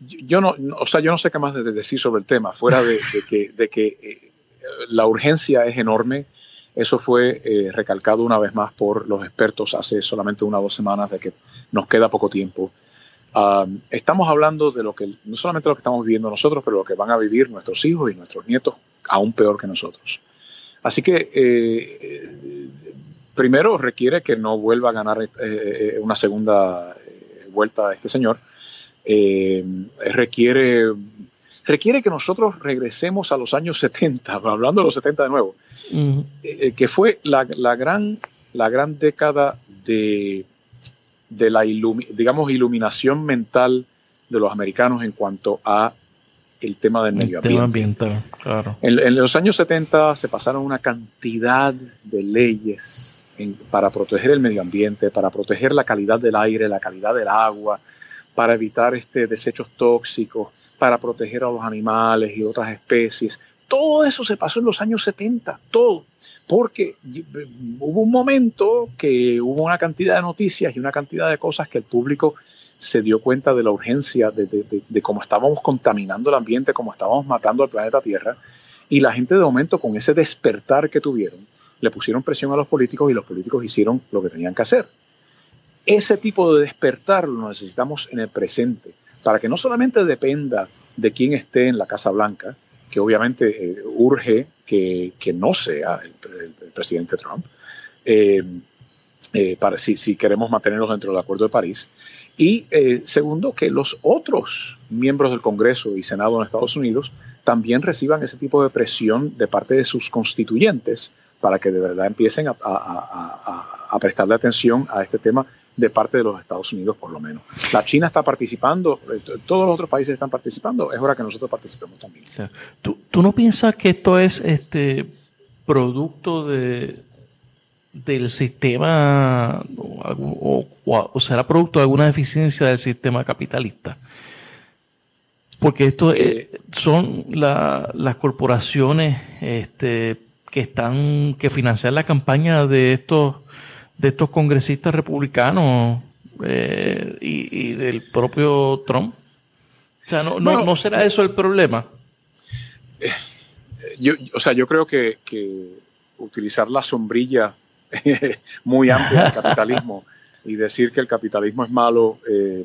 Yo no, o sea, yo no sé qué más decir sobre el tema, fuera de, que, de que eh, la urgencia es enorme. Eso fue eh, recalcado una vez más por los expertos hace solamente una o dos semanas de que nos queda poco tiempo estamos hablando de lo que, no solamente lo que estamos viviendo nosotros, pero lo que van a vivir nuestros hijos y nuestros nietos aún peor que nosotros. Así que eh, primero requiere que no vuelva a ganar eh, eh, una segunda vuelta a este señor. requiere, requiere que nosotros regresemos a los años 70, hablando de los 70 de nuevo, que fue la, la, gran, la gran década de de la digamos, iluminación mental de los americanos en cuanto a el tema del medio ambiente. claro. En, los años 70 se pasaron una cantidad de leyes para proteger el medio ambiente, para proteger la calidad del aire, la calidad del agua, para evitar este, desechos tóxicos, para proteger a los animales y otras especies. Todo eso se pasó en los años 70, todo porque hubo un momento que hubo una cantidad de noticias y una cantidad de cosas que el público se dio cuenta de la urgencia de, cómo estábamos contaminando el ambiente, cómo estábamos matando al planeta Tierra, y la gente de momento con ese despertar que tuvieron, le pusieron presión a los políticos y los políticos hicieron lo que tenían que hacer. Ese tipo de despertar lo necesitamos en el presente, para que no solamente dependa de quién esté en la Casa Blanca, que obviamente eh, urge que, no sea el, presidente Trump, eh, eh, si, si, queremos mantenernos dentro del Acuerdo de París. Y segundo, que los otros miembros del Congreso y Senado en Estados Unidos también reciban ese tipo de presión de parte de sus constituyentes para que de verdad empiecen a, a prestarle atención a este tema de parte de los Estados Unidos, por lo menos. La China está participando, eh, todos los otros países están participando, es hora que nosotros participemos también. ¿Tú, ¿Tú, no piensas que esto es este producto de del sistema o, o, será producto de alguna deficiencia del sistema capitalista? Porque esto eh, son las corporaciones este, que están que financian la campaña de estos de estos congresistas republicanos eh, y, del propio Trump. O sea, no, no, será eso el problema. Eh, yo, o sea, yo creo que, utilizar la sombrilla muy amplia del capitalismo y decir que el capitalismo es malo eh,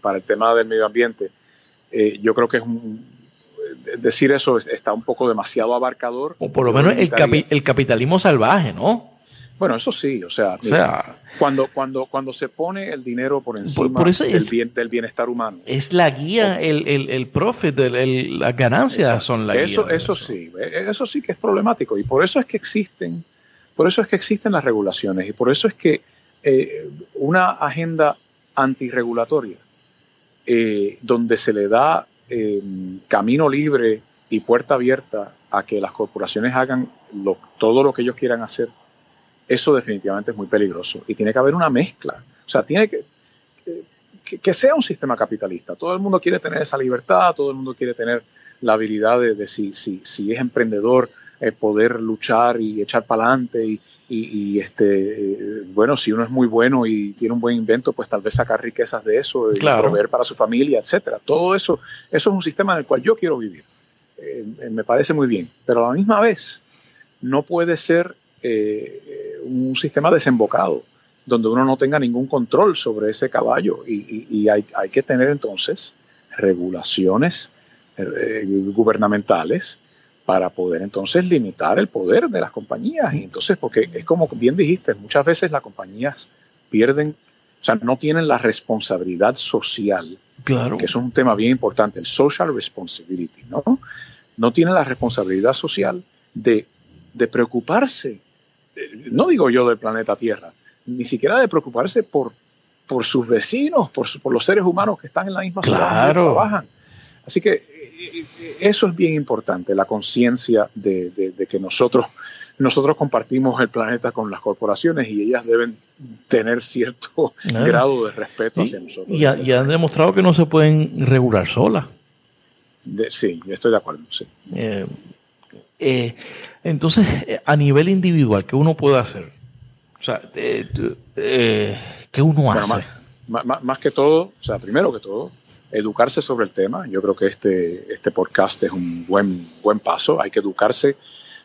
para el tema del medio ambiente, yo creo que es un, decir eso está un poco demasiado abarcador. O por lo menos el, el capitalismo salvaje, ¿no? Bueno, eso sí, o sea, cuando, cuando, cuando se pone el dinero por encima del, bienestar humano. Es la guía, el, el, el profit, las ganancias son la guía. Eso, eso, sí, e, eso sí que es problemático y por eso es que existen, por eso es que existen las regulaciones y por eso es que eh, una agenda antirregulatoria eh, donde se le da eh, camino libre y puerta abierta a que las corporaciones hagan todo lo que ellos quieran hacer eso definitivamente es muy peligroso y tiene que haber una mezcla. O sea, tiene que, que, sea un sistema capitalista. Todo el mundo quiere tener esa libertad, todo el mundo quiere tener la habilidad de, si, si, si, es emprendedor, eh, poder luchar y echar para adelante y, este, eh, bueno, si uno es muy bueno y tiene un buen invento, pues tal vez sacar riquezas de eso y proveer para su familia, etcétera. Todo eso, eso es un sistema en el cual yo quiero vivir. Eh, me parece muy bien, pero a la misma vez no puede ser eh, un sistema desembocado, donde uno no tenga ningún control sobre ese caballo. Y, hay, que tener entonces regulaciones eh, gubernamentales para poder entonces limitar el poder de las compañías. Y entonces, porque es como bien dijiste, muchas veces las compañías pierden sea, no tienen la responsabilidad social, claro. que es un tema bien importante, el social responsibility, ¿no? No tienen la responsabilidad social de, de preocuparse, eh, no digo yo del planeta Tierra, ni siquiera de preocuparse por, por sus vecinos, por, por los seres humanos que están en la misma ciudad donde trabajan. Así que eh, eh, eso es bien importante, la conciencia de, de, que nosotros, nosotros compartimos el planeta con las corporaciones y ellas deben tener cierto grado de respeto hacia nosotros. Y, han demostrado que no se pueden regular solas. sí, estoy de acuerdo. Sí. Eh, entonces, a nivel individual, ¿qué uno puede hacer? O sea, ¿qué uno hace? Más, más, que todo, o sea, primero que todo, educarse sobre el tema. Yo creo que este, este podcast es un buen, buen paso. Hay que educarse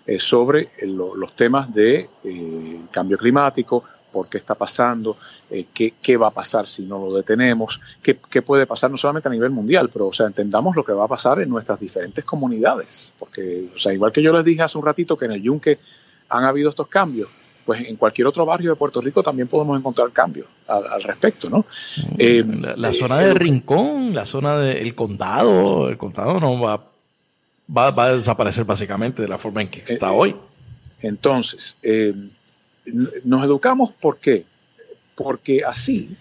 eh, sobre los temas de eh, cambio climático, por qué está pasando, eh, qué, qué, va a pasar si no lo detenemos, qué, qué, puede pasar no solamente a nivel mundial, pero o sea, entendamos lo que va a pasar en nuestras diferentes comunidades. Porque, o sea, igual que yo les dije hace un ratito que en el Yunque han habido estos cambios, pues en cualquier otro barrio de Puerto Rico también podemos encontrar cambios al, respecto, ¿no? Mm, eh, la, eh, zona de Rincón, la zona del condado, el condado no va, va, a desaparecer básicamente de la forma en que está eh, hoy. Entonces, nos educamos ¿por qué? Porque así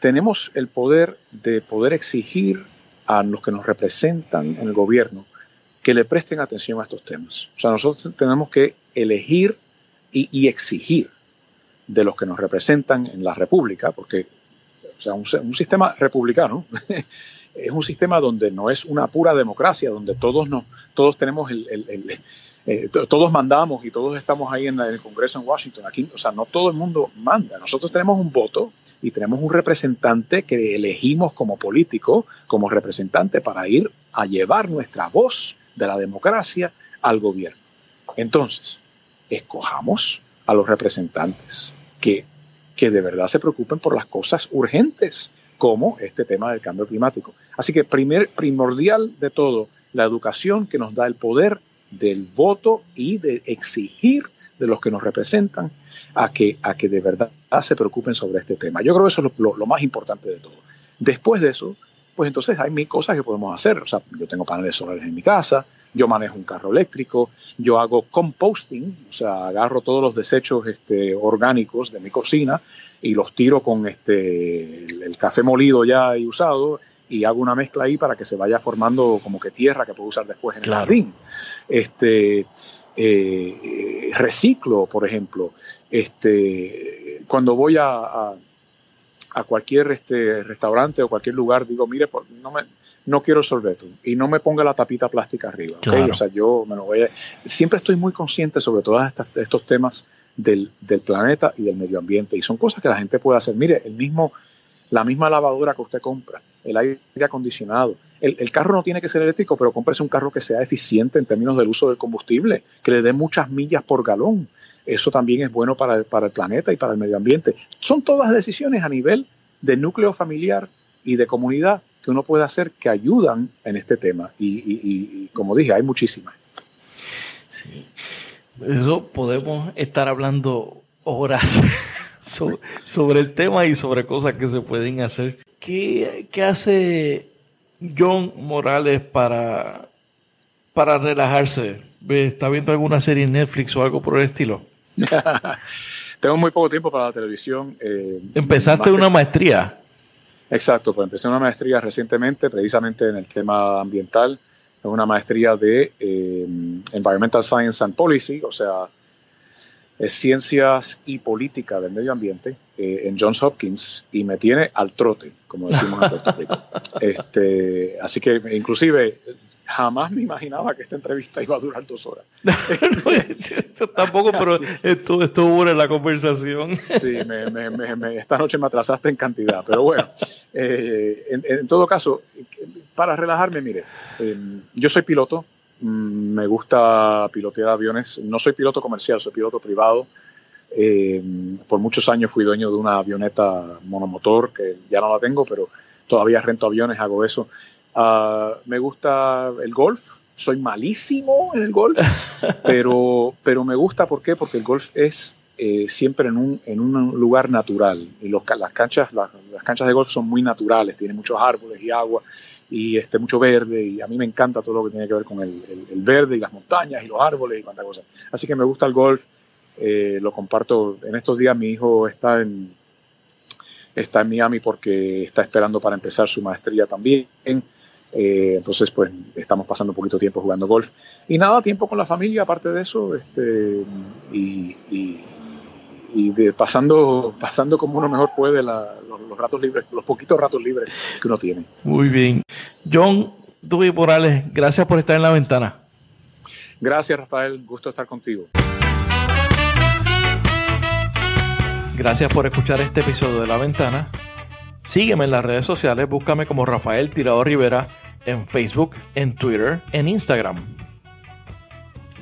tenemos el poder de poder exigir a los que nos representan en el gobierno que le presten atención a estos temas. O sea, nosotros tenemos que elegir y, exigir de los que nos representan en la República, porque o sea, un, sistema republicano es un sistema donde no es una pura democracia, donde todos, nos, todos tenemos el, eh, todos mandamos y todos estamos ahí en, el Congreso en Washington. Aquí, o sea, no todo el mundo manda. Nosotros tenemos un voto y tenemos un representante que elegimos como político, como representante para ir a llevar nuestra voz de la democracia al gobierno. Entonces, escojamos a los representantes que, que de verdad se preocupen por las cosas urgentes, como este tema del cambio climático. Así que primer, primordial de todo, la educación que nos da el poder del voto y de exigir de los que nos representan a que, a que de verdad se preocupen sobre este tema. Yo creo que eso es lo, lo más importante de todo. Después de eso, pues entonces hay mil cosas que podemos hacer. O sea, yo tengo paneles solares en mi casa, yo manejo un carro eléctrico, yo hago composting, o sea, agarro todos los desechos este, orgánicos de mi cocina y los tiro con este, el, café molido ya y usado y hago una mezcla ahí para que se vaya formando como que tierra que puedo usar después en el jardín. Este, eh, reciclo, por ejemplo. Este, cuando voy a, a, cualquier este, restaurante o cualquier lugar, digo, mire, no me, no quiero sorbeto y no me ponga la tapita plástica arriba. O sea, yo me lo voy a... Siempre estoy muy consciente sobre todos estos temas del, planeta y del medio ambiente y son cosas que la gente puede hacer. Mire, el mismo, la misma lavadora que usted compra, el aire acondicionado. El, carro no tiene que ser eléctrico, pero cómprese un carro que sea eficiente en términos del uso del combustible, que le dé muchas millas por galón. Eso también es bueno para, para el planeta y para el medio ambiente. Son todas decisiones a nivel de núcleo familiar y de comunidad que uno puede hacer que ayudan en este tema. Y, como dije, hay muchísimas. Sí. Eso podemos estar hablando horas sobre, el tema y sobre cosas que se pueden hacer. ¿Qué, hace John Morales para, para relajarse? ¿Está viendo alguna serie en Netflix o algo por el estilo? Tengo muy poco tiempo para la televisión. Eh, ¿Empezaste una maestría? Exacto, pues empecé una maestría recientemente precisamente en el tema ambiental, es una maestría de eh, Environmental Science and Policy, o sea, es ciencias y política del medio ambiente eh, en Johns Hopkins y me tiene al trote, como decimos en Puerto Rico. Este, así que inclusive jamás me imaginaba que esta entrevista iba a durar dos horas. tampoco, pero esto estuvo buena la conversación. sí, esta noche me atrasaste en cantidad, pero bueno, eh, en, todo caso, para relajarme, mire, em, yo soy piloto, mm, me gusta pilotear aviones, no soy piloto comercial, soy piloto privado. Em, por muchos años fui dueño de una avioneta monomotor, que ya no la tengo, pero todavía rento aviones, hago eso. Ah, me gusta el golf, soy malísimo en el golf, pero, pero me gusta, ¿por qué? Porque el golf es, eh, siempre en un, en un lugar natural. Y los, las, canchas, las, canchas de golf son muy naturales, tienen muchos árboles y agua y este, mucho verde. Y a mí me encanta todo lo que tiene que ver con el, el, verde y las montañas y los árboles y cuánta cosa. Así que me gusta el golf, eh, lo comparto. En estos días mi hijo está en, está en Miami porque está esperando para empezar su maestría también. Eh, entonces, pues estamos pasando un poquito de tiempo jugando golf. Y nada, tiempo con la familia, aparte de eso, este, y, pasando, pasando como uno mejor puede los, ratos libres, los poquitos ratos libres que uno tiene. Muy bien. John Duby Morales, gracias por estar en la ventana. Gracias, Rafael. Gusto estar contigo. Gracias por escuchar este episodio de La Ventana. Sígueme en las redes sociales, búscame como Rafael Tirado Rivera en Facebook, en Twitter, en Instagram.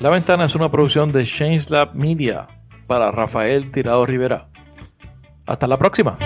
La Ventana es una producción de Change Media para Rafael Tirado Rivera. Hasta la próxima.